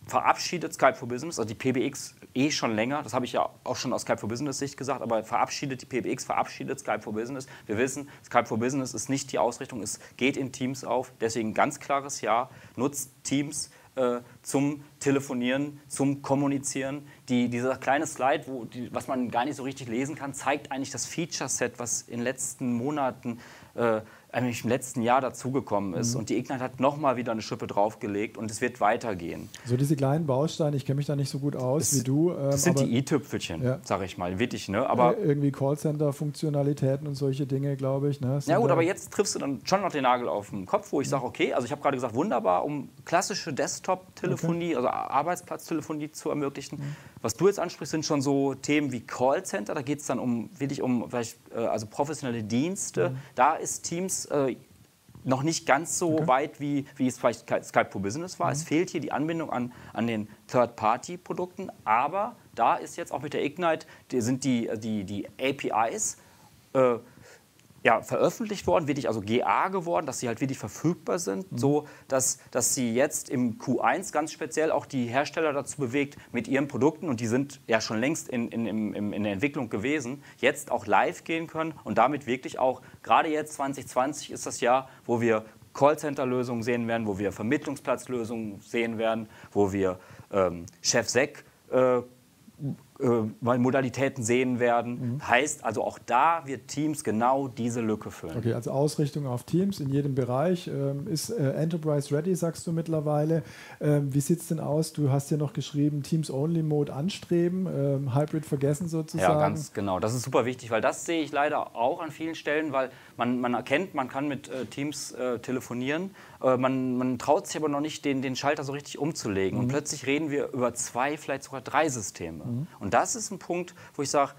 Speaker 3: verabschiedet Skype for Business, also die PBX eh schon länger, das habe ich ja auch schon aus Skype for Business Sicht gesagt, aber verabschiedet die PBX, verabschiedet Skype for Business. Wir wissen, Skype for Business ist nicht die Ausrichtung, es geht in Teams auf, deswegen ganz klares Ja, nutzt Teams äh, zum Telefonieren, zum Kommunizieren. Die, dieser kleine Slide, wo, die, was man gar nicht so richtig lesen kann, zeigt eigentlich das Feature-Set, was in den letzten Monaten äh, eigentlich im letzten Jahr dazugekommen ist. Mhm. Und die Ignite hat nochmal wieder eine Schippe draufgelegt und es wird weitergehen.
Speaker 1: So diese kleinen Bausteine, ich kenne mich da nicht so gut aus
Speaker 3: das,
Speaker 1: wie du.
Speaker 3: Ähm, das sind die i-Tüpfelchen, ja. sage ich mal, wirklich. Ne? Aber
Speaker 1: äh, irgendwie Callcenter-Funktionalitäten und solche Dinge, glaube ich. Ne?
Speaker 3: Ja gut, aber jetzt triffst du dann schon noch den Nagel auf den Kopf, wo ich sage, okay, also ich habe gerade gesagt, wunderbar, um klassische Desktop-Telefonie, okay. also Arbeitsplatztelefonie zu ermöglichen. Mhm. Was du jetzt ansprichst, sind schon so Themen wie Callcenter. Da geht es dann um wirklich um vielleicht, äh, also professionelle Dienste. Mhm. Da ist Teams äh, noch nicht ganz so okay. weit, wie, wie es vielleicht Skype for Business war. Mhm. Es fehlt hier die Anbindung an, an den Third-Party-Produkten. Aber da ist jetzt auch mit der Ignite, die, sind die, die, die APIs äh, ja, veröffentlicht worden, wirklich also GA geworden, dass sie halt wirklich verfügbar sind, mhm. so dass, dass sie jetzt im Q1 ganz speziell auch die Hersteller dazu bewegt, mit ihren Produkten, und die sind ja schon längst in, in, in, in der Entwicklung gewesen, jetzt auch live gehen können und damit wirklich auch, gerade jetzt 2020 ist das Jahr, wo wir Callcenter-Lösungen sehen werden, wo wir Vermittlungsplatzlösungen sehen werden, wo wir ähm, Chef-Sec äh, Modalitäten sehen werden. Mhm. Heißt also auch da wird Teams genau diese Lücke füllen.
Speaker 1: Okay, also Ausrichtung auf Teams in jedem Bereich. Ähm, ist äh, Enterprise Ready, sagst du mittlerweile. Ähm, wie sieht es denn aus? Du hast ja noch geschrieben, Teams-Only-Mode anstreben, ähm, Hybrid vergessen sozusagen.
Speaker 3: Ja, ganz genau. Das ist super wichtig, weil das sehe ich leider auch an vielen Stellen, weil man, man erkennt, man kann mit äh, Teams äh, telefonieren, äh, man, man, traut sich aber noch nicht, den, den Schalter so richtig umzulegen. Mhm. Und plötzlich reden wir über zwei, vielleicht sogar drei Systeme. Mhm. Und das ist ein Punkt, wo ich sage,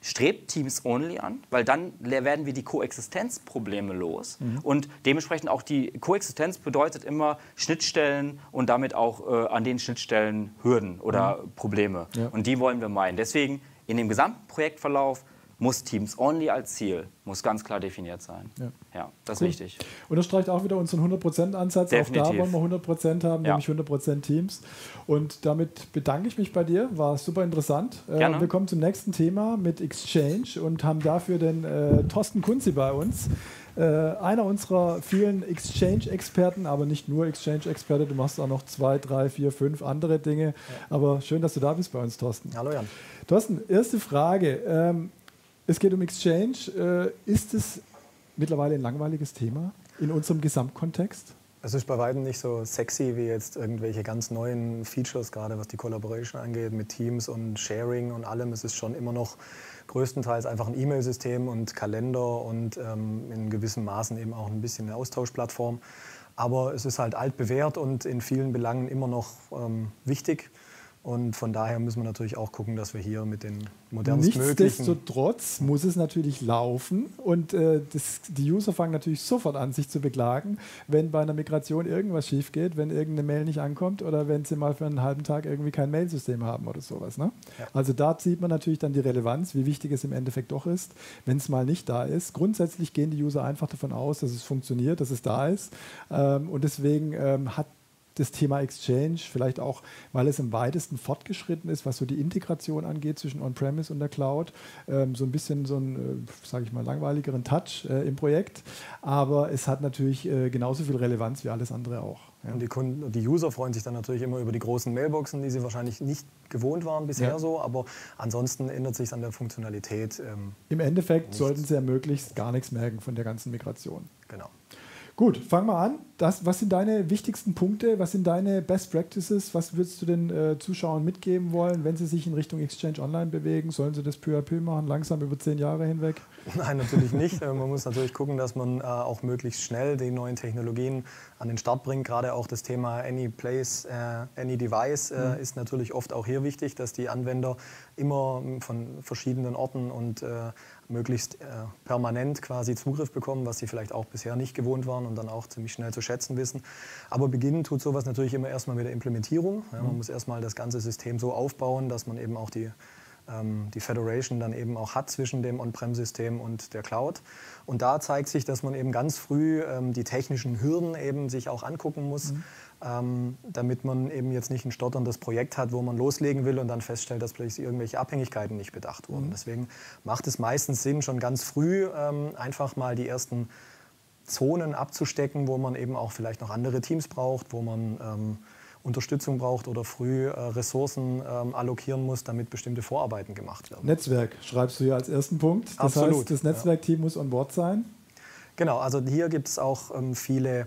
Speaker 3: strebt Teams Only an, weil dann werden wir die Koexistenzprobleme los. Mhm. Und dementsprechend auch die Koexistenz bedeutet immer Schnittstellen und damit auch äh, an den Schnittstellen Hürden oder mhm. Probleme. Ja. Und die wollen wir meinen. Deswegen in dem gesamten Projektverlauf muss Teams Only als Ziel, muss ganz klar definiert sein. Ja, ja das cool. ist wichtig.
Speaker 1: Und das streicht auch wieder unseren 100%-Ansatz. Auch da wollen wir 100% haben, ja. nämlich 100% Teams. Und damit bedanke ich mich bei dir, war super interessant. Äh, Gerne. wir kommen zum nächsten Thema mit Exchange und haben dafür den äh, Thorsten Kunzi bei uns. Äh, einer unserer vielen Exchange-Experten, aber nicht nur Exchange-Experte, du machst auch noch zwei, drei, vier, fünf andere Dinge. Ja. Aber schön, dass du da bist bei uns, Thorsten.
Speaker 4: Hallo Jan.
Speaker 1: Thorsten, erste Frage. Ähm, es geht um Exchange. Äh, ist es mittlerweile ein langweiliges Thema in unserem Gesamtkontext?
Speaker 4: Es ist bei weitem nicht so sexy wie jetzt irgendwelche ganz neuen Features, gerade was die Collaboration angeht, mit Teams und Sharing und allem. Es ist schon immer noch größtenteils einfach ein E-Mail-System und Kalender und ähm, in gewissem Maßen eben auch ein bisschen eine Austauschplattform. Aber es ist halt altbewährt und in vielen Belangen immer noch ähm, wichtig. Und von daher müssen wir natürlich auch gucken, dass wir hier mit den modernstmöglichen...
Speaker 1: Nichtsdestotrotz muss es natürlich laufen und äh, das, die User fangen natürlich sofort an, sich zu beklagen, wenn bei einer Migration irgendwas schief geht, wenn irgendeine Mail nicht ankommt oder wenn sie mal für einen halben Tag irgendwie kein Mailsystem haben oder sowas. Ne? Ja. Also da sieht man natürlich dann die Relevanz, wie wichtig es im Endeffekt doch ist, wenn es mal nicht da ist. Grundsätzlich gehen die User einfach davon aus, dass es funktioniert, dass es da ist ähm, und deswegen ähm, hat das Thema Exchange, vielleicht auch, weil es am weitesten fortgeschritten ist, was so die Integration angeht zwischen On-Premise und der Cloud. Ähm, so ein bisschen so einen, äh, sage ich mal, langweiligeren Touch äh, im Projekt. Aber es hat natürlich äh, genauso viel Relevanz wie alles andere auch.
Speaker 4: Ja. Und die, Kunden, die User freuen sich dann natürlich immer über die großen Mailboxen, die sie wahrscheinlich nicht gewohnt waren bisher ja. so, aber ansonsten ändert sich an der Funktionalität.
Speaker 1: Ähm, Im Endeffekt nichts. sollten sie ja möglichst gar nichts merken von der ganzen Migration.
Speaker 4: Genau.
Speaker 1: Gut, fangen wir an. Das, was sind deine wichtigsten Punkte? Was sind deine Best Practices? Was würdest du den äh, Zuschauern mitgeben wollen, wenn sie sich in Richtung Exchange Online bewegen? Sollen sie das peu à peu machen, langsam über zehn Jahre hinweg?
Speaker 4: Nein, natürlich nicht. Äh, man muss natürlich gucken, dass man äh, auch möglichst schnell die neuen Technologien an den Start bringt. Gerade auch das Thema Any Place, äh, Any Device äh, mhm. ist natürlich oft auch hier wichtig, dass die Anwender immer von verschiedenen Orten und äh, möglichst äh, permanent quasi Zugriff bekommen, was sie vielleicht auch bisher nicht gewohnt waren und dann auch ziemlich schnell zu schätzen wissen. Aber beginnen tut sowas natürlich immer erstmal mit der Implementierung. Ja, man mhm. muss erstmal das ganze System so aufbauen, dass man eben auch die die Federation dann eben auch hat zwischen dem On-Prem-System und der Cloud. Und da zeigt sich, dass man eben ganz früh ähm, die technischen Hürden eben sich auch angucken muss, mhm. ähm, damit man eben jetzt nicht ein stotterndes Projekt hat, wo man loslegen will und dann feststellt, dass plötzlich irgendwelche Abhängigkeiten nicht bedacht wurden. Mhm. Deswegen macht es meistens Sinn, schon ganz früh ähm, einfach mal die ersten Zonen abzustecken, wo man eben auch vielleicht noch andere Teams braucht, wo man ähm, Unterstützung braucht oder früh äh, Ressourcen ähm, allokieren muss, damit bestimmte Vorarbeiten gemacht werden.
Speaker 1: Netzwerk schreibst du ja als ersten Punkt. Das Absolut, heißt, das Netzwerkteam ja. muss on board sein.
Speaker 4: Genau, also hier gibt es auch ähm, viele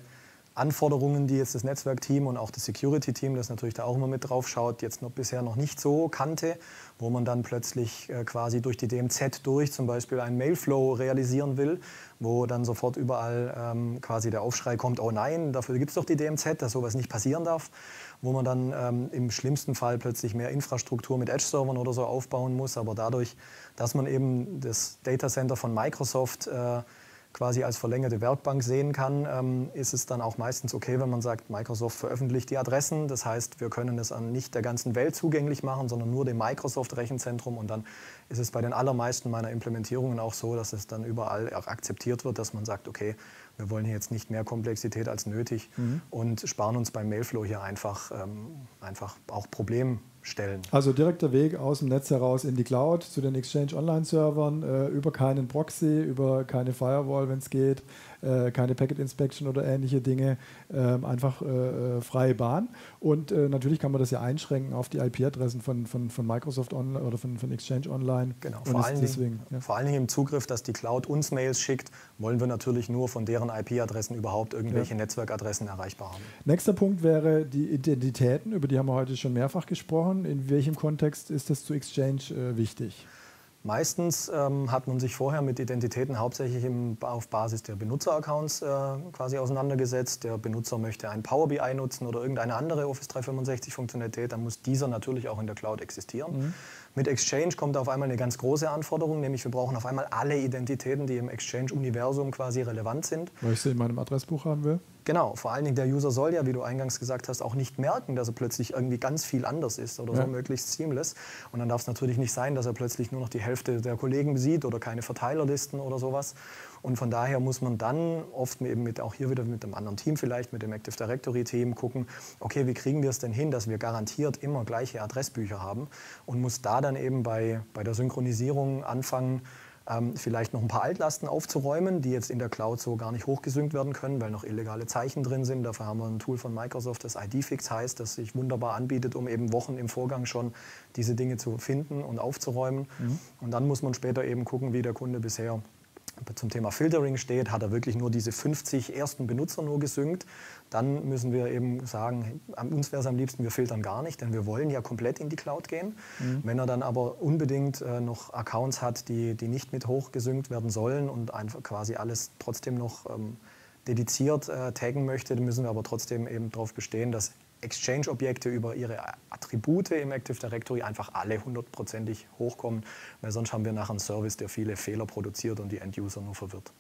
Speaker 4: Anforderungen, die jetzt das Netzwerkteam und auch das Security-Team, das natürlich da auch immer mit drauf schaut, jetzt noch bisher noch nicht so kannte, wo man dann plötzlich äh, quasi durch die DMZ durch zum Beispiel einen Mailflow realisieren will, wo dann sofort überall ähm, quasi der Aufschrei kommt, oh nein, dafür gibt es doch die DMZ, dass sowas nicht passieren darf, wo man dann ähm, im schlimmsten Fall plötzlich mehr Infrastruktur mit Edge-Servern oder so aufbauen muss, aber dadurch, dass man eben das Datacenter von Microsoft äh, quasi als verlängerte Werkbank sehen kann, ähm, ist es dann auch meistens okay, wenn man sagt, Microsoft veröffentlicht die Adressen. Das heißt, wir können es an nicht der ganzen Welt zugänglich machen, sondern nur dem Microsoft-Rechenzentrum. Und dann ist es bei den allermeisten meiner Implementierungen auch so, dass es dann überall auch akzeptiert wird, dass man sagt, okay, wir wollen hier jetzt nicht mehr Komplexität als nötig mhm. und sparen uns beim Mailflow hier einfach, ähm, einfach auch Problem stellen.
Speaker 1: Also direkter Weg aus dem Netz heraus in die Cloud zu den Exchange Online-Servern, äh, über keinen Proxy, über keine Firewall, wenn es geht, äh, keine Packet Inspection oder ähnliche Dinge, äh, einfach äh, freie Bahn. Und äh, natürlich kann man das ja einschränken auf die IP-Adressen von, von, von Microsoft Online oder von, von Exchange Online.
Speaker 4: Genau, vor allen, deswegen, Dingen, ja. vor allen Dingen im Zugriff, dass die Cloud uns Mails schickt, wollen wir natürlich nur von deren IP-Adressen überhaupt irgendwelche ja. Netzwerkadressen erreichbar haben.
Speaker 1: Nächster Punkt wäre die Identitäten, über die haben wir heute schon mehrfach gesprochen. In welchem Kontext ist das zu Exchange äh, wichtig?
Speaker 4: Meistens ähm, hat man sich vorher mit Identitäten hauptsächlich im, auf Basis der Benutzeraccounts äh, quasi auseinandergesetzt. Der Benutzer möchte ein Power BI nutzen oder irgendeine andere Office 365 Funktionalität, dann muss dieser natürlich auch in der Cloud existieren. Mhm. Mit Exchange kommt auf einmal eine ganz große Anforderung, nämlich wir brauchen auf einmal alle Identitäten, die im Exchange-Universum quasi relevant sind.
Speaker 1: Weil ich sie in meinem Adressbuch haben will?
Speaker 4: Genau, vor allen Dingen der User soll ja, wie du eingangs gesagt hast, auch nicht merken, dass er plötzlich irgendwie ganz viel anders ist oder ja. so möglichst seamless. Und dann darf es natürlich nicht sein, dass er plötzlich nur noch die Hälfte der Kollegen sieht oder keine Verteilerlisten oder sowas. Und von daher muss man dann oft eben mit, auch hier wieder mit einem anderen Team vielleicht, mit dem Active Directory Team gucken, okay, wie kriegen wir es denn hin, dass wir garantiert immer gleiche Adressbücher haben und muss da dann eben bei, bei der Synchronisierung anfangen, ähm, vielleicht noch ein paar Altlasten aufzuräumen, die jetzt in der Cloud so gar nicht hochgesynkt werden können, weil noch illegale Zeichen drin sind. Dafür haben wir ein Tool von Microsoft, das ID-Fix heißt, das sich wunderbar anbietet, um eben Wochen im Vorgang schon diese Dinge zu finden und aufzuräumen. Mhm. Und dann muss man später eben gucken, wie der Kunde bisher zum Thema Filtering steht, hat er wirklich nur diese 50 ersten Benutzer nur gesynkt. Dann müssen wir eben sagen, uns wäre es am liebsten, wir filtern gar nicht, denn wir wollen ja komplett in die Cloud gehen. Mhm. Wenn er dann aber unbedingt äh, noch Accounts hat, die, die nicht mit hochgesynkt werden sollen und einfach quasi alles trotzdem noch ähm, dediziert äh, taggen möchte, dann müssen wir aber trotzdem eben darauf bestehen, dass Exchange-Objekte über ihre Attribute im Active Directory einfach alle hundertprozentig hochkommen, weil sonst haben wir nachher einen Service, der viele Fehler produziert und die End-User nur verwirrt.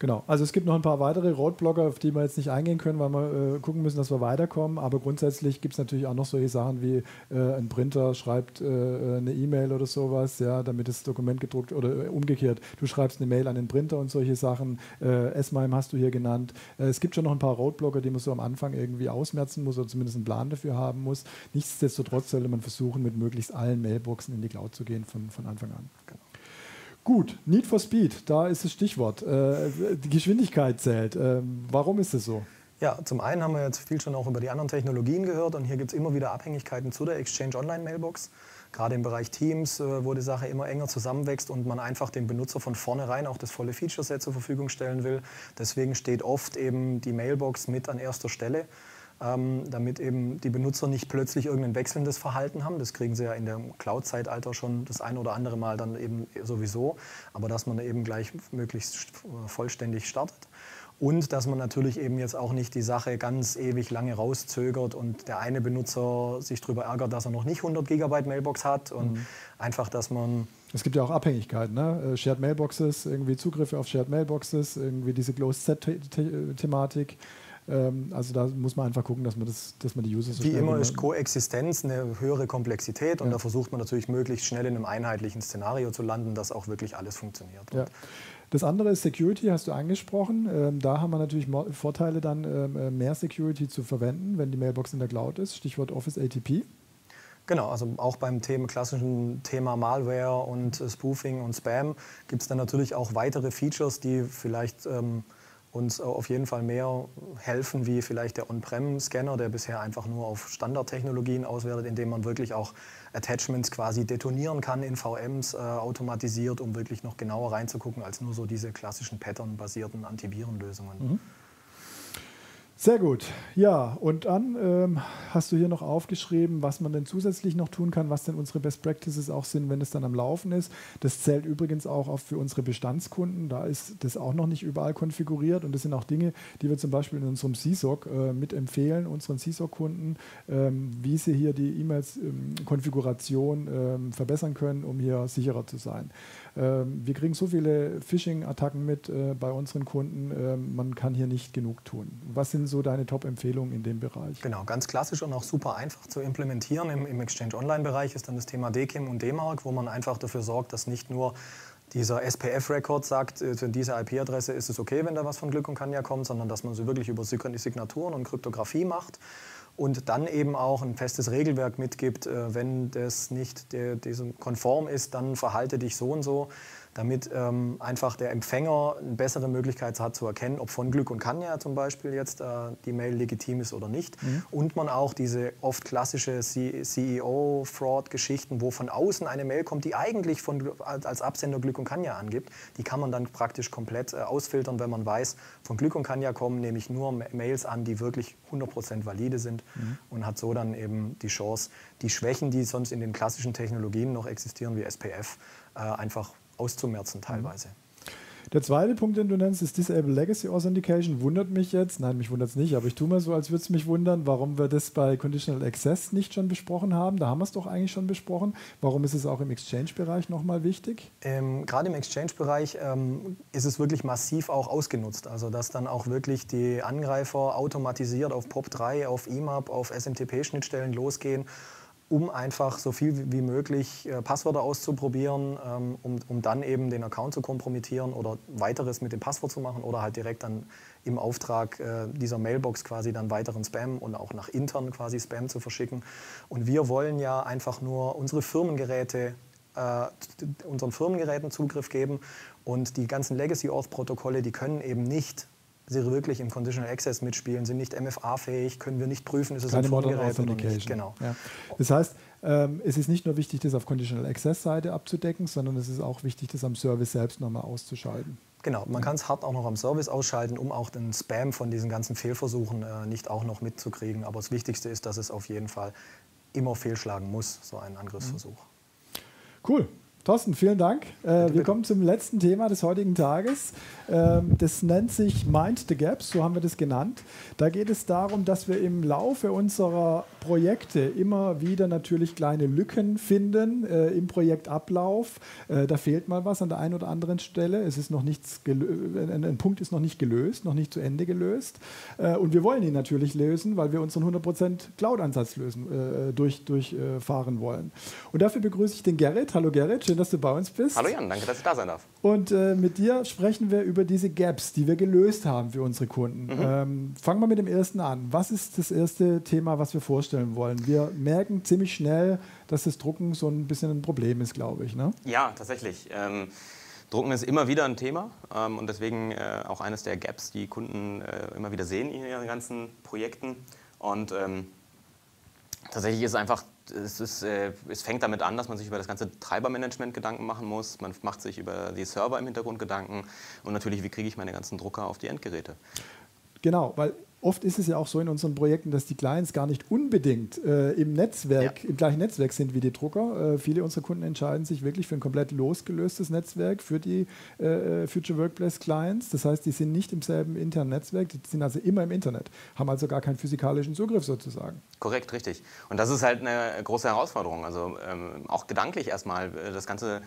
Speaker 1: Genau, also es gibt noch ein paar weitere Roadblocker, auf die wir jetzt nicht eingehen können, weil wir äh, gucken müssen, dass wir weiterkommen. Aber grundsätzlich gibt es natürlich auch noch solche Sachen wie äh, ein Printer schreibt äh, eine E-Mail oder sowas, ja, damit das Dokument gedruckt oder äh, umgekehrt. Du schreibst eine Mail an den Printer und solche Sachen. Äh, S-MIME hast du hier genannt. Äh, es gibt schon noch ein paar Roadblocker, die man so am Anfang irgendwie ausmerzen muss oder zumindest einen Plan dafür haben muss. Nichtsdestotrotz sollte man versuchen, mit möglichst allen Mailboxen in die Cloud zu gehen von, von Anfang an. Genau. Gut, Need for Speed, da ist das Stichwort. Äh, die Geschwindigkeit zählt. Äh, warum ist es so?
Speaker 4: Ja, zum einen haben wir jetzt viel schon auch über die anderen Technologien gehört und hier gibt es immer wieder Abhängigkeiten zu der Exchange Online Mailbox. Gerade im Bereich Teams, äh, wo die Sache immer enger zusammenwächst und man einfach dem Benutzer von vornherein auch das volle Feature-Set zur Verfügung stellen will. Deswegen steht oft eben die Mailbox mit an erster Stelle ähm, damit eben die Benutzer nicht plötzlich irgendein wechselndes Verhalten haben. Das kriegen sie ja in dem Cloud-Zeitalter schon das ein oder andere Mal dann eben sowieso, aber dass man eben gleich möglichst vollständig startet. Und dass man natürlich eben jetzt auch nicht die Sache ganz ewig lange rauszögert und der eine Benutzer sich darüber ärgert, dass er noch nicht 100 Gigabyte Mailbox hat und mhm. einfach, dass man...
Speaker 1: Es gibt ja auch Abhängigkeiten, ne? Äh, Shared Mailboxes, irgendwie Zugriffe auf Shared Mailboxes, irgendwie diese Closed-Set-Thematik. Ähm, also da muss man einfach gucken, dass man, das, dass man die User
Speaker 4: so Wie immer ist Koexistenz eine höhere Komplexität und ja. da versucht man natürlich möglichst schnell in einem einheitlichen Szenario zu landen, dass auch wirklich alles funktioniert.
Speaker 1: Ja. Das andere ist Security, hast du angesprochen. Ähm, da haben wir natürlich Vorteile, dann ähm, äh, mehr Security zu verwenden, wenn die Mailbox in der Cloud ist. Stichwort Office ATP.
Speaker 4: Genau, also auch beim Thema, klassischen Thema Malware und äh, Spoofing und Spam gibt es dann natürlich auch weitere Features, die vielleicht ähm, uns auf jeden Fall mehr helfen wie vielleicht der On-Prem-Scanner, der bisher einfach nur auf Standardtechnologien auswertet, indem man wirklich auch Attachments quasi detonieren kann in VMs äh, automatisiert, um wirklich noch genauer reinzugucken als nur so diese klassischen Pattern-basierten Antivirenlösungen. Mhm.
Speaker 1: Sehr gut. Ja, und dann ähm, hast du hier noch aufgeschrieben, was man denn zusätzlich noch tun kann, was denn unsere Best Practices auch sind, wenn es dann am Laufen ist. Das zählt übrigens auch für unsere Bestandskunden. Da ist das auch noch nicht überall konfiguriert und das sind auch Dinge, die wir zum Beispiel in unserem CSOC äh, mitempfehlen, unseren CSOC-Kunden, ähm, wie sie hier die E-Mails-Konfiguration ähm, verbessern können, um hier sicherer zu sein. Ähm, wir kriegen so viele Phishing-Attacken mit äh, bei unseren Kunden, ähm, man kann hier nicht genug tun. Was sind so deine Top-Empfehlungen in dem Bereich?
Speaker 4: Genau, ganz klassisch und auch super einfach zu implementieren im, im Exchange Online-Bereich ist dann das Thema DKIM und DMARC, wo man einfach dafür sorgt, dass nicht nur dieser SPF-Record sagt, äh, für diese IP-Adresse ist es okay, wenn da was von Glück und Kanja kommt, sondern dass man sie wirklich über Signaturen und Kryptographie macht und dann eben auch ein festes Regelwerk mitgibt, äh, wenn das nicht diesem konform ist, dann verhalte dich so und so damit ähm, einfach der Empfänger eine bessere Möglichkeit hat zu erkennen, ob von Glück und Kanja zum Beispiel jetzt äh, die Mail legitim ist oder nicht. Mhm. Und man auch diese oft klassische CEO-Fraud-Geschichten, wo von außen eine Mail kommt, die eigentlich von, als Absender Glück und Kanja angibt, die kann man dann praktisch komplett äh, ausfiltern, wenn man weiß, von Glück und Kanja kommen nämlich nur Mails an, die wirklich 100% valide sind mhm. und hat so dann eben die Chance, die Schwächen, die sonst in den klassischen Technologien noch existieren, wie SPF, äh, einfach auszumerzen teilweise.
Speaker 1: Der zweite Punkt, den du nennst, ist Disable Legacy Authentication. Wundert mich jetzt, nein, mich wundert es nicht, aber ich tue mal so, als würde es mich wundern, warum wir das bei Conditional Access nicht schon besprochen haben. Da haben wir es doch eigentlich schon besprochen. Warum ist es auch im Exchange-Bereich nochmal wichtig?
Speaker 4: Ähm, Gerade im Exchange-Bereich ähm, ist es wirklich massiv auch ausgenutzt. Also, dass dann auch wirklich die Angreifer automatisiert auf POP3, auf IMAP, auf SMTP-Schnittstellen losgehen um einfach so viel wie möglich äh, Passwörter auszuprobieren, ähm, um, um dann eben den Account zu kompromittieren oder weiteres mit dem Passwort zu machen oder halt direkt dann im Auftrag äh, dieser Mailbox quasi dann weiteren Spam und auch nach intern quasi Spam zu verschicken. Und wir wollen ja einfach nur unsere Firmengeräte äh, unseren Firmengeräten Zugriff geben und die ganzen Legacy Auth Protokolle, die können eben nicht sie wirklich im Conditional Access mitspielen, sind nicht MFA-fähig, können wir nicht prüfen, ist es
Speaker 1: Keine ein Funkgerät oder nicht. Genau. Ja. Das heißt, ähm, es ist nicht nur wichtig, das auf Conditional Access-Seite abzudecken, sondern es ist auch wichtig, das am Service selbst nochmal auszuschalten.
Speaker 4: Genau, man kann es hart auch noch am Service ausschalten, um auch den Spam von diesen ganzen Fehlversuchen äh, nicht auch noch mitzukriegen. Aber das Wichtigste ist, dass es auf jeden Fall immer fehlschlagen muss, so ein Angriffsversuch.
Speaker 1: Cool. Thorsten, vielen Dank. Äh, wir kommen zum letzten Thema des heutigen Tages. Ähm, das nennt sich Mind the Gaps, so haben wir das genannt. Da geht es darum, dass wir im Laufe unserer Projekte immer wieder natürlich kleine Lücken finden äh, im Projektablauf. Äh, da fehlt mal was an der einen oder anderen Stelle. Es ist noch nichts ein, ein, Punkt ist noch nicht gelöst, noch nicht zu Ende gelöst. Äh, und wir wollen ihn natürlich lösen, weil wir unseren 100% Cloud-Ansatz lösen, äh, durch, durchfahren wollen. Und dafür begrüße ich den Gerrit. Hallo Gerrit, schön, dass du bei uns bist.
Speaker 5: Hallo Jan, danke, dass ich da sein darf.
Speaker 1: Und äh, mit dir sprechen wir über diese Gaps, die wir gelöst haben für unsere Kunden. Mhm. Ähm, fangen wir mit dem ersten an. Was ist das erste Thema, was wir vorstellen wollen? Wir merken ziemlich schnell, dass das Drucken so ein bisschen ein Problem ist, glaube ich. Ne?
Speaker 5: Ja, tatsächlich. Ähm, Drucken ist immer wieder ein Thema ähm, und deswegen äh, auch eines der Gaps, die Kunden äh, immer wieder sehen in ihren ganzen Projekten. Und ähm, tatsächlich ist es einfach es, ist, äh, es fängt damit an, dass man sich über das ganze Treibermanagement Gedanken machen muss. Man macht sich über die Server im Hintergrund Gedanken und natürlich, wie kriege ich meine ganzen Drucker auf die Endgeräte.
Speaker 1: Genau, weil oft ist es ja auch so in unseren Projekten, dass die Clients gar nicht unbedingt äh, im Netzwerk, ja. im gleichen Netzwerk sind wie die Drucker. Äh, viele unserer Kunden entscheiden sich wirklich für ein komplett losgelöstes Netzwerk für die äh, Future Workplace Clients. Das heißt, die sind nicht im selben internen Netzwerk, die sind also immer im Internet, haben also gar keinen physikalischen Zugriff sozusagen.
Speaker 5: Korrekt, richtig. Und das ist halt eine große Herausforderung. Also ähm, auch gedanklich erstmal äh, das Ganze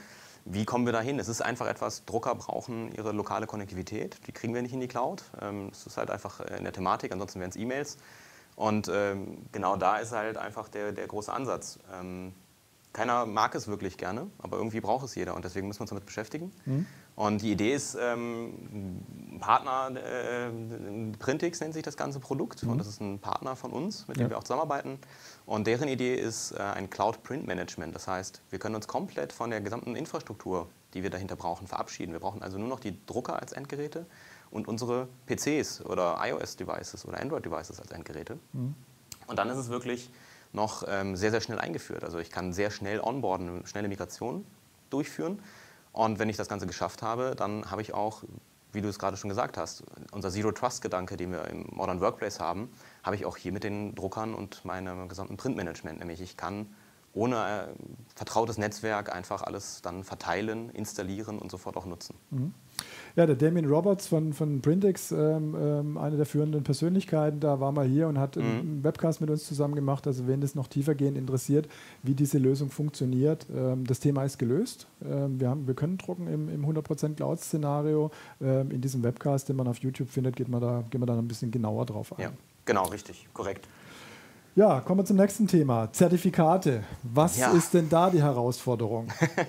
Speaker 5: wie kommen wir dahin? Es ist einfach etwas, Drucker brauchen ihre lokale Konnektivität. Die kriegen wir nicht in die Cloud. Ähm, es ist halt einfach in der Thematik, ansonsten wären es E-Mails. Und ähm, genau da ist halt einfach der, der große Ansatz. Ähm, keiner mag es wirklich gerne, aber irgendwie braucht es jeder und deswegen müssen wir uns damit beschäftigen. Mhm. Und die Idee ist, ähm, Partner, äh, Printix nennt sich das ganze Produkt mhm. und das ist ein Partner von uns, mit dem ja. wir auch zusammenarbeiten. Und deren Idee ist äh, ein Cloud Print Management. Das heißt, wir können uns komplett von der gesamten Infrastruktur, die wir dahinter brauchen, verabschieden. Wir brauchen also nur noch die Drucker als Endgeräte und unsere PCs oder iOS-Devices oder Android-Devices als Endgeräte. Mhm. Und dann ist es wirklich noch ähm, sehr, sehr schnell eingeführt. Also ich kann sehr schnell onboarden, schnelle Migration durchführen. Und wenn ich das Ganze geschafft habe, dann habe ich auch, wie du es gerade schon gesagt hast, unser Zero-Trust-Gedanke, den wir im Modern Workplace haben, habe ich auch hier mit den Druckern und meinem gesamten Printmanagement. Nämlich ich kann ohne äh, vertrautes Netzwerk einfach alles dann verteilen, installieren und sofort auch nutzen. Mhm.
Speaker 1: Ja, der Damien Roberts von, von Printix, ähm, ähm, eine der führenden Persönlichkeiten, da war mal hier und hat mhm. einen Webcast mit uns zusammen gemacht. Also wenn das noch tiefergehend interessiert, wie diese Lösung funktioniert, ähm, das Thema ist gelöst. Ähm, wir, haben, wir können drucken im, im 100% Cloud-Szenario. Ähm, in diesem Webcast, den man auf YouTube findet, geht man da, gehen wir da ein bisschen genauer drauf ein.
Speaker 5: Ja, genau, richtig, korrekt.
Speaker 1: Ja, kommen wir zum nächsten Thema. Zertifikate. Was ja. ist denn da die Herausforderung?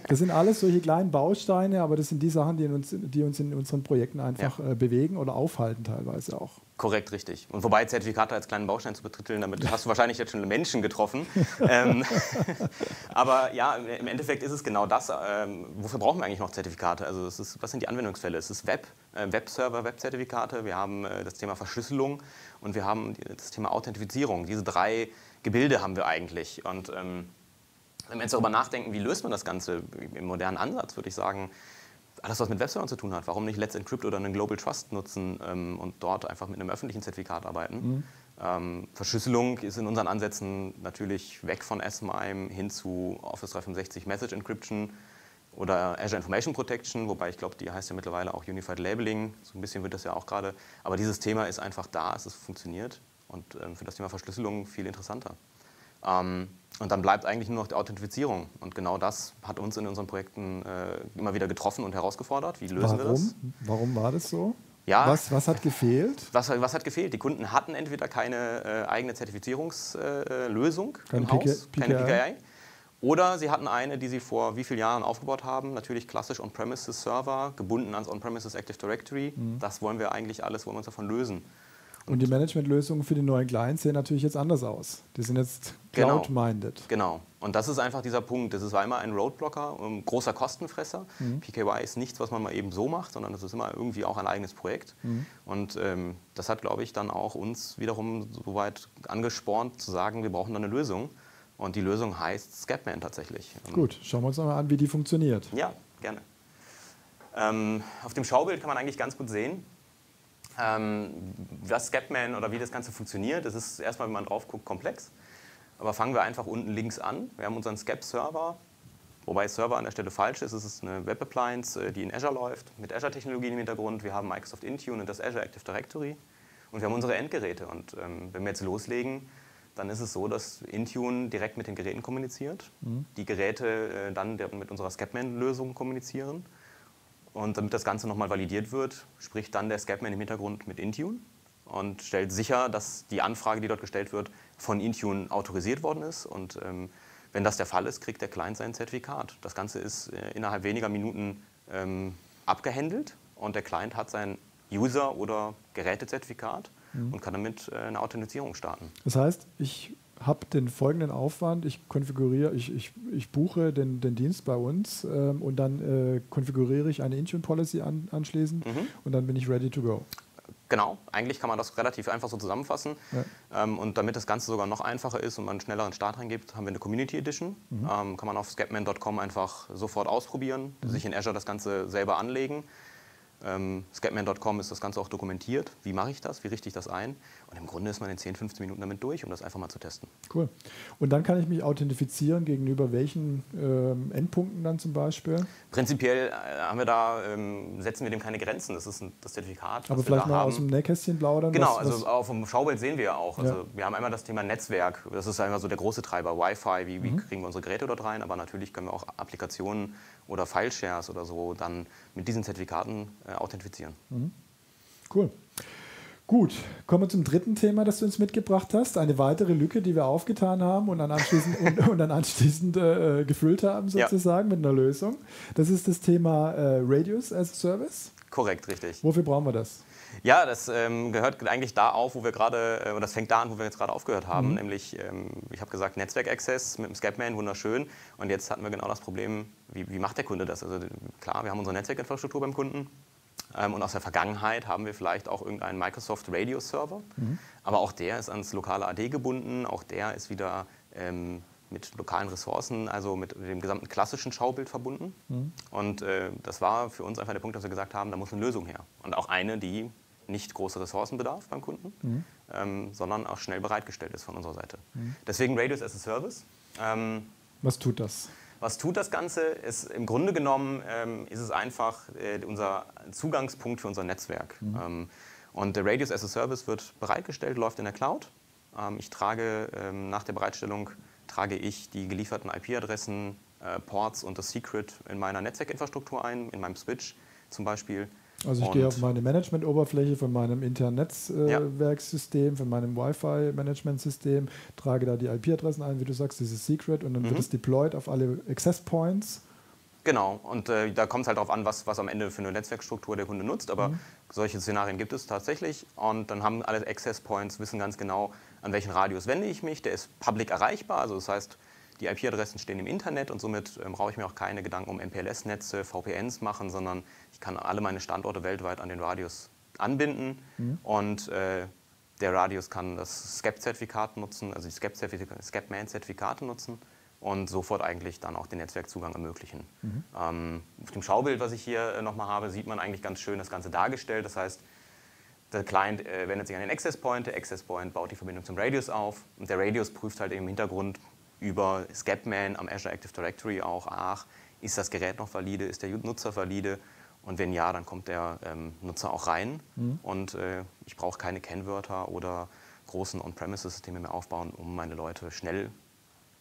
Speaker 1: Das sind alles solche kleinen Bausteine, aber das sind die Sachen, die uns, die uns in unseren Projekten einfach ja. äh, bewegen oder aufhalten teilweise auch.
Speaker 5: Korrekt, richtig. Und wobei Zertifikate als kleinen Baustein zu betiteln, damit hast du wahrscheinlich jetzt schon Menschen getroffen. ähm, aber ja, im Endeffekt ist es genau das. Ähm, wofür brauchen wir eigentlich noch Zertifikate? Also ist, was sind die Anwendungsfälle? Es ist Web, äh, Webserver, Webzertifikate. Wir haben äh, das Thema Verschlüsselung und wir haben das Thema Authentifizierung. Diese drei Gebilde haben wir eigentlich. Und ähm, wenn wir jetzt darüber nachdenken, wie löst man das Ganze im modernen Ansatz, würde ich sagen, alles, was mit Webservern zu tun hat, warum nicht Let's Encrypt oder einen Global Trust nutzen ähm, und dort einfach mit einem öffentlichen Zertifikat arbeiten? Mhm. Ähm, Verschlüsselung ist in unseren Ansätzen natürlich weg von S-MIME hin zu Office 365 Message Encryption oder Azure Information Protection, wobei ich glaube, die heißt ja mittlerweile auch Unified Labeling. So ein bisschen wird das ja auch gerade. Aber dieses Thema ist einfach da, es funktioniert und ähm, für das Thema Verschlüsselung viel interessanter. Ähm, und dann bleibt eigentlich nur noch die Authentifizierung. Und genau das hat uns in unseren Projekten äh, immer wieder getroffen und herausgefordert. Wie lösen
Speaker 1: Warum?
Speaker 5: wir das?
Speaker 1: Warum war das so?
Speaker 5: Ja,
Speaker 1: was, was hat gefehlt?
Speaker 5: Was, was hat gefehlt? Die Kunden hatten entweder keine äh, eigene Zertifizierungslösung äh, im
Speaker 1: PK,
Speaker 5: Haus, keine PKI. Oder sie hatten eine, die sie vor wie vielen Jahren aufgebaut haben, natürlich klassisch On-Premises-Server, gebunden ans On-Premises Active Directory. Mhm. Das wollen wir eigentlich alles, wollen wir uns davon lösen.
Speaker 1: Und, die Managementlösungen für die neuen Clients sehen natürlich jetzt anders aus. Die sind jetzt genau. cloud-minded.
Speaker 5: Genau, genau. Und das ist einfach dieser Punkt. Das ist einmal ein Roadblocker, ein großer Kostenfresser. Mhm. PKY ist nichts, was man mal eben so macht, sondern das ist immer irgendwie auch ein eigenes Projekt. Mhm. Und ähm, das hat, glaube ich, dann auch uns wiederum so weit angespornt zu sagen, wir brauchen da eine Lösung. Und die Lösung heißt Scapman tatsächlich.
Speaker 1: Gut, schauen wir uns mal an, wie die funktioniert.
Speaker 5: Ja, gerne. Ähm, auf dem Schaubild kann man eigentlich ganz gut sehen, ähm, was Scapman oder wie das Ganze funktioniert. Das ist erstmal, wenn man drauf guckt, komplex. Aber fangen wir einfach unten links an. Wir haben unseren Scap-Server Wobei Server an der Stelle falsch ist. Es ist eine Web Appliance, äh, die in Azure läuft, mit Azure-Technologien im Hintergrund. Wir haben Microsoft Intune und das Azure Active Directory. Und wir haben unsere Endgeräte. Und ähm, wenn wir jetzt loslegen, dann ist es so, dass Intune direkt mit den Geräten kommuniziert. Mhm. Die Geräte äh, dann mit unserer Scapman-Lösung kommunizieren. Und damit das Ganze nochmal validiert wird, spricht dann der Scapman im Hintergrund mit Intune und stellt sicher, dass die Anfrage, die dort gestellt wird, von Intune autorisiert worden ist. Und ähm, wenn das der Fall ist, kriegt der Client sein Zertifikat. Das Ganze ist äh, innerhalb weniger Minuten ähm, abgehandelt und der Client hat sein User- oder Gerätezertifikat mhm. und kann damit äh, eine Authentifizierung starten.
Speaker 1: Das heißt, ich habe den folgenden Aufwand, ich konfiguriere, ich, ich, ich buche den, den Dienst bei uns ähm, und dann äh, konfiguriere ich eine Intune Policy an, anschließend mhm. und dann bin ich ready to go.
Speaker 5: Genau, eigentlich kann man das relativ einfach so zusammenfassen. Ja. Ähm, und damit das Ganze sogar noch einfacher ist und man einen schnelleren Start reingibt, haben wir eine Community Edition. Mhm. Ähm, kann man auf scapman.com einfach sofort ausprobieren, mhm. sich in Azure das Ganze selber anlegen. Ähm, Scapman.com ist das Ganze auch dokumentiert. Wie mache ich das? Wie richte ich das ein? Und im Grunde ist man in 10, 15 Minuten damit durch, um das einfach mal zu testen.
Speaker 1: Cool. Und dann kann ich mich authentifizieren gegenüber welchen ähm, Endpunkten dann zum Beispiel?
Speaker 5: Prinzipiell äh, haben wir da, ähm, setzen wir dem keine Grenzen. Das ist ein, das Zertifikat.
Speaker 1: Aber vielleicht mal haben. aus dem Nähkästchen plaudern?
Speaker 5: Genau, was, also auf dem Schaubild sehen wir ja auch. Also ja. Wir haben einmal das Thema Netzwerk. Das ist einmal so der große Treiber. Wi-Fi, wie, wie mhm. kriegen wir unsere Geräte dort rein? Aber natürlich können wir auch Applikationen oder File-Shares oder so dann mit diesen Zertifikaten äh, authentifizieren.
Speaker 1: Mhm. Cool. Gut, kommen wir zum dritten Thema, das du uns mitgebracht hast. Eine weitere Lücke, die wir aufgetan haben und dann anschließend, und, und dann anschließend äh, gefüllt haben, sozusagen, ja. mit einer Lösung. Das ist das Thema äh, Radius as a Service.
Speaker 5: Korrekt, richtig.
Speaker 1: Wofür brauchen wir das?
Speaker 5: Ja, das ähm, gehört eigentlich da auf, wo wir gerade, äh, das fängt da an, wo wir jetzt gerade aufgehört haben. Mhm. Nämlich, ähm, ich habe gesagt, Netzwerk-Access mit dem Scapman, wunderschön. Und jetzt hatten wir genau das Problem, wie, wie macht der Kunde das? Also klar, wir haben unsere Netzwerkinfrastruktur beim Kunden. Ähm, und aus der Vergangenheit haben wir vielleicht auch irgendeinen Microsoft Radio Server. Mhm. Aber auch der ist ans lokale AD gebunden. Auch der ist wieder ähm, mit lokalen Ressourcen, also mit dem gesamten klassischen Schaubild verbunden. Mhm. Und äh, das war für uns einfach der Punkt, dass wir gesagt haben, da muss eine Lösung her. Und auch eine, die nicht große Ressourcen bedarf beim Kunden, mhm. ähm, sondern auch schnell bereitgestellt ist von unserer Seite. Mhm. Deswegen Radius as a Service.
Speaker 1: Ähm, Was tut das?
Speaker 5: Was tut das Ganze? Ist, Im Grunde genommen ähm, ist es einfach äh, unser Zugangspunkt für unser Netzwerk. Mhm. Ähm, und der Radius as a Service wird bereitgestellt, läuft in der Cloud. Ähm, ich trage ähm, nach der Bereitstellung trage ich die gelieferten IP-Adressen, äh, Ports und das Secret in meiner Netzwerkinfrastruktur ein, in meinem Switch zum Beispiel.
Speaker 1: Also ich und gehe auf meine Management-Oberfläche von meinem internen Netzwerkssystem, äh, ja. von meinem Wi-Fi-Management-System, trage da die IP-Adressen ein, wie du sagst, dieses Secret und dann mhm. wird es deployed auf alle Access Points.
Speaker 5: Genau, und äh, da kommt es halt darauf an, was, was am Ende für eine Netzwerkstruktur der Kunde nutzt, aber mhm. solche Szenarien gibt es tatsächlich und dann haben alle Access Points, wissen ganz genau, an welchen Radius wende ich mich, der ist public erreichbar, also das heißt, die IP-Adressen stehen im Internet und somit ähm, brauche ich mir auch keine Gedanken um MPLS-Netze, VPNs machen, sondern ich kann alle meine Standorte weltweit an den Radius anbinden mhm. und äh, der Radius kann das SCAP-Zertifikat nutzen, also die SCAP-Man-Zertifikate nutzen und sofort eigentlich dann auch den Netzwerkzugang ermöglichen. Mhm. Ähm, auf dem Schaubild, was ich hier äh, nochmal habe, sieht man eigentlich ganz schön das Ganze dargestellt. Das heißt, der Client äh, wendet sich an den Access Point, der Access Point baut die Verbindung zum Radius auf und der Radius prüft halt im Hintergrund über Scapman am Azure Active Directory auch, ach, ist das Gerät noch valide, ist der Nutzer valide und wenn ja, dann kommt der ähm, Nutzer auch rein mhm. und äh, ich brauche keine Kennwörter oder großen On-Premises-Systeme mehr aufbauen, um meine Leute schnell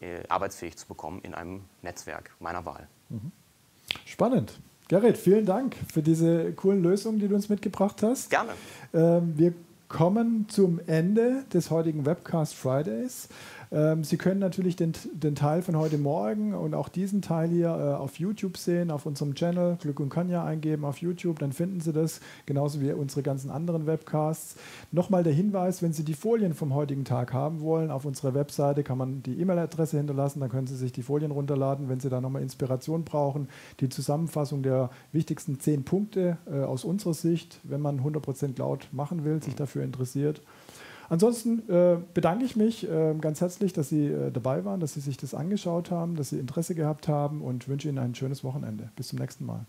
Speaker 5: äh, arbeitsfähig zu bekommen in einem Netzwerk meiner Wahl. Mhm.
Speaker 1: Spannend. Gerrit, vielen Dank für diese coolen Lösungen, die du uns mitgebracht hast.
Speaker 5: Gerne.
Speaker 1: Ähm, wir kommen zum Ende des heutigen Webcast Fridays. Ähm, Sie können natürlich den, den, Teil von heute Morgen und auch diesen Teil hier äh, auf YouTube sehen, auf unserem Channel Glück und Kanja eingeben auf YouTube, dann finden Sie das, genauso wie unsere ganzen anderen Webcasts. Nochmal der Hinweis, wenn Sie die Folien vom heutigen Tag haben wollen, auf unserer Webseite kann man die E-Mail-Adresse hinterlassen, dann können Sie sich die Folien runterladen, wenn Sie da nochmal Inspiration brauchen. Die Zusammenfassung der wichtigsten zehn Punkte äh, aus unserer Sicht, wenn man 100% Cloud machen will, sich dafür interessiert. Ansonsten äh, bedanke ich mich äh, ganz herzlich, dass Sie äh, dabei waren, dass Sie sich das angeschaut haben, dass Sie Interesse gehabt haben und wünsche Ihnen ein schönes Wochenende. Bis zum nächsten Mal.